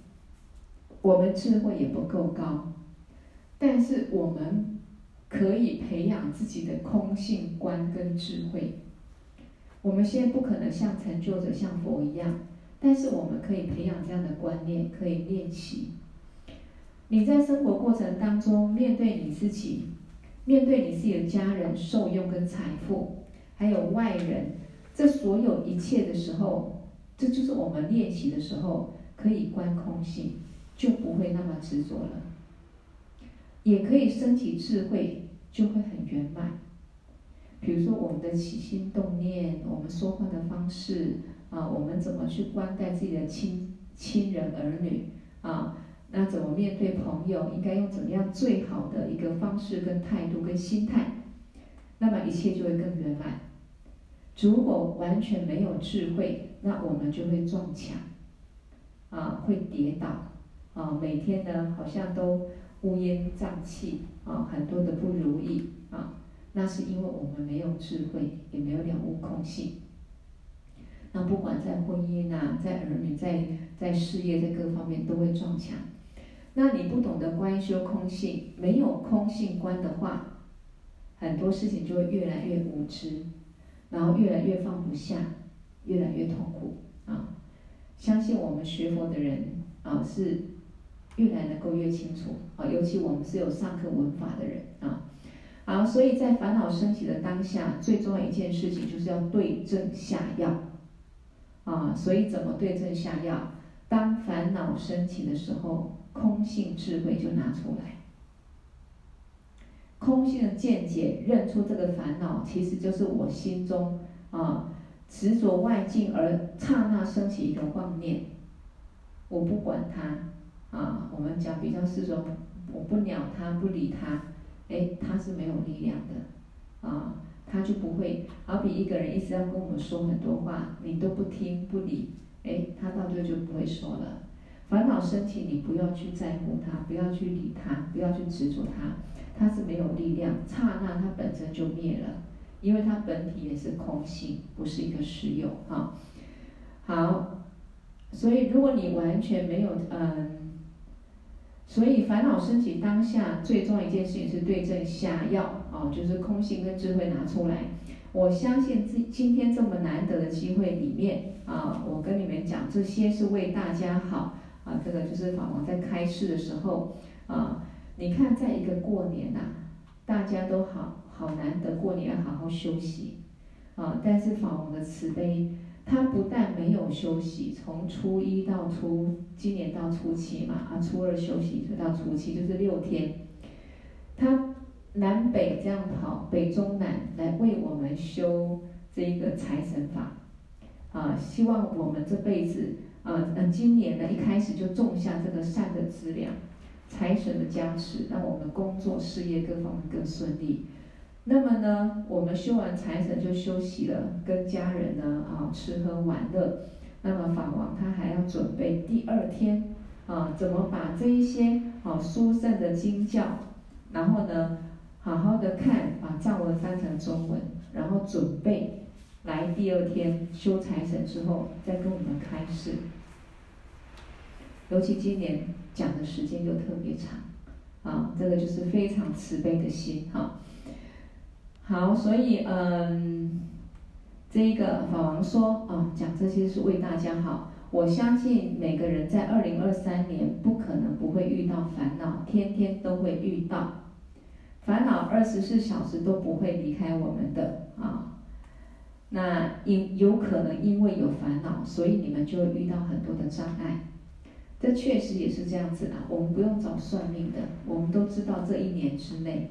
我们智慧也不够高，但是我们可以培养自己的空性观跟智慧。我们现在不可能像成就者像佛一样。但是我们可以培养这样的观念，可以练习。你在生活过程当中，面对你自己，面对你自己的家人、受用跟财富，还有外人，这所有一切的时候，这就是我们练习的时候，可以观空性，就不会那么执着了。也可以升起智慧，就会很圆满。比如说我们的起心动念，我们说话的方式。啊，我们怎么去关待自己的亲亲人儿女啊？那怎么面对朋友？应该用怎么样最好的一个方式跟态度跟心态？那么一切就会更圆满。如果完全没有智慧，那我们就会撞墙，啊，会跌倒，啊，每天呢好像都乌烟瘴气，啊，很多的不如意，那是因为我们没有智慧，也没有了悟空性。那不管在婚姻呐，在儿女，在在事业，在各方面都会撞墙。那你不懂得观修空性，没有空性观的话，很多事情就会越来越无知，然后越来越放不下，越来越痛苦啊！相信我们学佛的人啊，是越来能够越清楚啊，尤其我们是有上课闻法的人啊。好，所以在烦恼升起的当下，最重要一件事情就是要对症下药。啊，所以怎么对症下药？当烦恼升起的时候，空性智慧就拿出来。空性的见解，认出这个烦恼，其实就是我心中啊执着外境而刹那升起一个妄念。我不管它，啊，我们讲比较是说，我不鸟它，不理它，哎，他是没有力量的，啊。他就不会，好比一个人一直要跟我们说很多话，你都不听不理，哎，他到最后就不会说了。烦恼升起，你不要去在乎他，不要去理他，不要去执着他，他是没有力量，刹那他本身就灭了，因为它本体也是空性，不是一个实有哈。好，所以如果你完全没有嗯，所以烦恼升起当下最重要一件事情是对症下药啊，就是空性跟智慧拿出来。我相信今今天这么难得的机会里面啊，我跟你们讲这些是为大家好啊，这个就是法王在开示的时候啊，你看在一个过年呐、大家都好好难得过年好好休息啊，但是法王的慈悲，他不但没有休息，从初一到初今年到初七嘛啊，初二休息就到初七就是六天，他。南北这样跑，北中南来为我们修这一个财神法，啊，希望我们这辈子，啊，嗯，今年呢一开始就种下这个善的资粮，财神的加持，让我们工作事业各方面更顺利。那么呢，我们修完财神就休息了，跟家人呢啊吃喝玩乐。那么法王他还要准备第二天，啊，怎么把这一些啊殊胜的经教，然后呢，好好的看，把藏文翻成中文，然后准备来第二天修财神之后，再跟我们开示。尤其今年讲的时间又特别长，啊，这个就是非常慈悲的心，哈。好，所以嗯，这个法王说啊，讲这些是为大家好。我相信每个人在二零二三年不可能不会遇到烦恼，天天都会遇到。烦恼二十四小时都不会离开我们的啊，那因有可能因为有烦恼，所以你们就会遇到很多的障碍。这确实也是这样子的，我们不用找算命的，我们都知道这一年之内，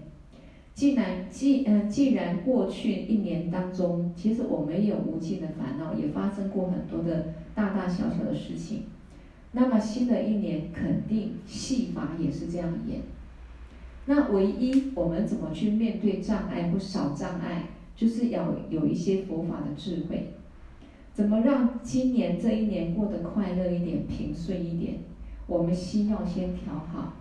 既然既嗯既然过去一年当中，其实我们有无尽的烦恼，也发生过很多的大大小小的事情，那么新的一年肯定戏法也是这样演。那唯一我们怎么去面对障碍或少障碍，就是要有一些佛法的智慧，怎么让今年这一年过得快乐一点、平顺一点？我们心要先调好。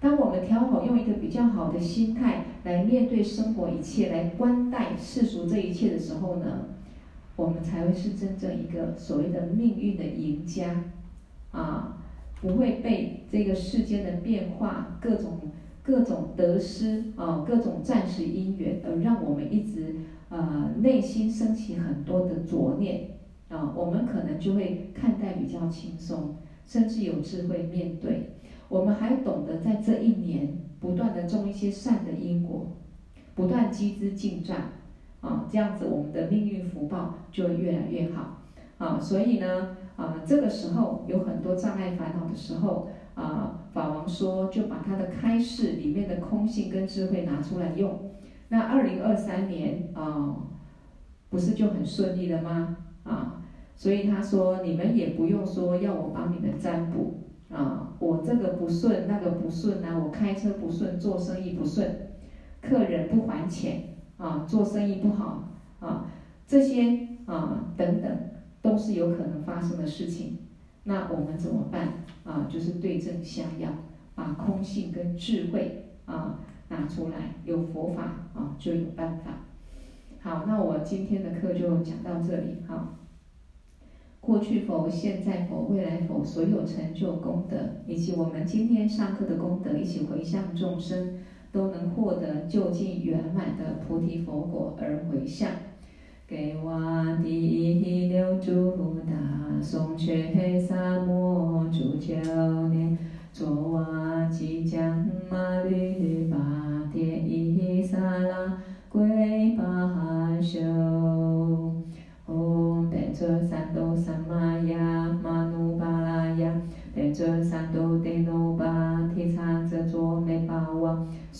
当我们调好，用一个比较好的心态来面对生活一切，来观待世俗这一切的时候呢，我们才会是真正一个所谓的命运的赢家，啊，不会被这个世间的变化各种。各种得失啊，各种暂时因缘，而让我们一直呃内心升起很多的浊念啊，我们可能就会看待比较轻松，甚至有智慧面对。我们还懂得在这一年不断的种一些善的因果，不断积资净账啊，这样子我们的命运福报就越来越好啊。所以呢啊，这个时候有很多障碍烦恼的时候。啊，法王说，就把他的开示里面的空性跟智慧拿出来用。那二零二三年啊，不是就很顺利了吗？啊，所以他说，你们也不用说要我帮你们占卜啊，我这个不顺，那个不顺啊，我开车不顺，做生意不顺，客人不还钱啊，做生意不好啊，这些啊等等，都是有可能发生的事情。那我们怎么办啊？就是对症下药，把空性跟智慧啊拿出来，有佛法啊就有办法。好，那我今天的课就讲到这里哈。过去佛、现在佛、未来佛所有成就功德，以及我们今天上课的功德，一起回向众生，都能获得究竟圆满的菩提佛果而回向。给我第一六祖大宋觉萨摩主教念，卓瓦即将马律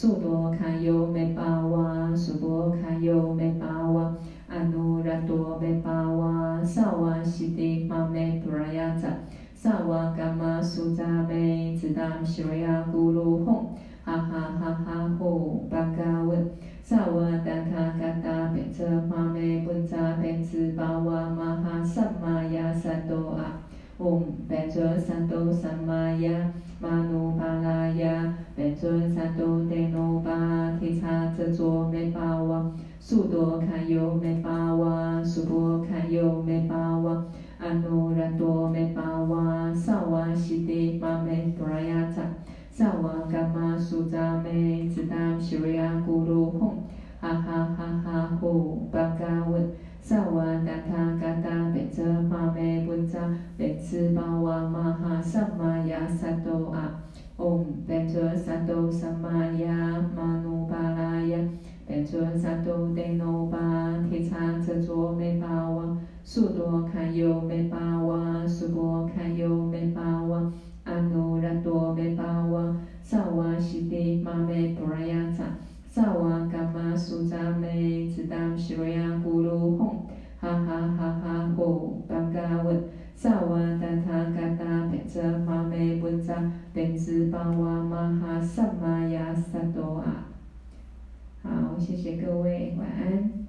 瓦，苏多堪尤美巴瓦，苏波堪尤美巴瓦。阿努拉多贝巴瓦萨瓦西迪玛美布拉雅扎萨瓦伽玛苏扎美兹达西瑞亚咕噜吽哈哈哈哈呼巴嘎温萨瓦达卡嘎达贝则玛美本扎贝兹巴瓦玛哈萨玛雅萨多阿唵贝则萨多萨玛雅玛努巴拉雅贝则萨多帝努巴提察则卓美巴瓦。速多卡尤梅巴哇，苏波卡尤梅巴哇，阿努拉多梅巴哇，萨瓦西迪玛梅多拉雅扎，萨瓦嘎玛苏扎梅，兹达西瑞亚咕噜吽，哈哈哈哈呼巴嘎温，萨瓦达他嘎达贝遮玛梅布扎，贝兹巴哇玛哈萨玛亚萨多阿。努巴拉呀，班卓萨都德努巴提察遮卓梅巴哇，速多卡尤梅巴哇，苏波卡尤梅巴哇，阿努拉多梅巴哇，萨瓦西迪玛梅布拉雅扎，萨瓦嘎玛苏扎梅，次达西罗呀咕噜哄，哈哈哈哈哦，当加问萨瓦达他嘎达贝遮玛梅布扎，贝兹巴哇玛哈萨玛亚萨多阿。好，谢谢各位，晚安。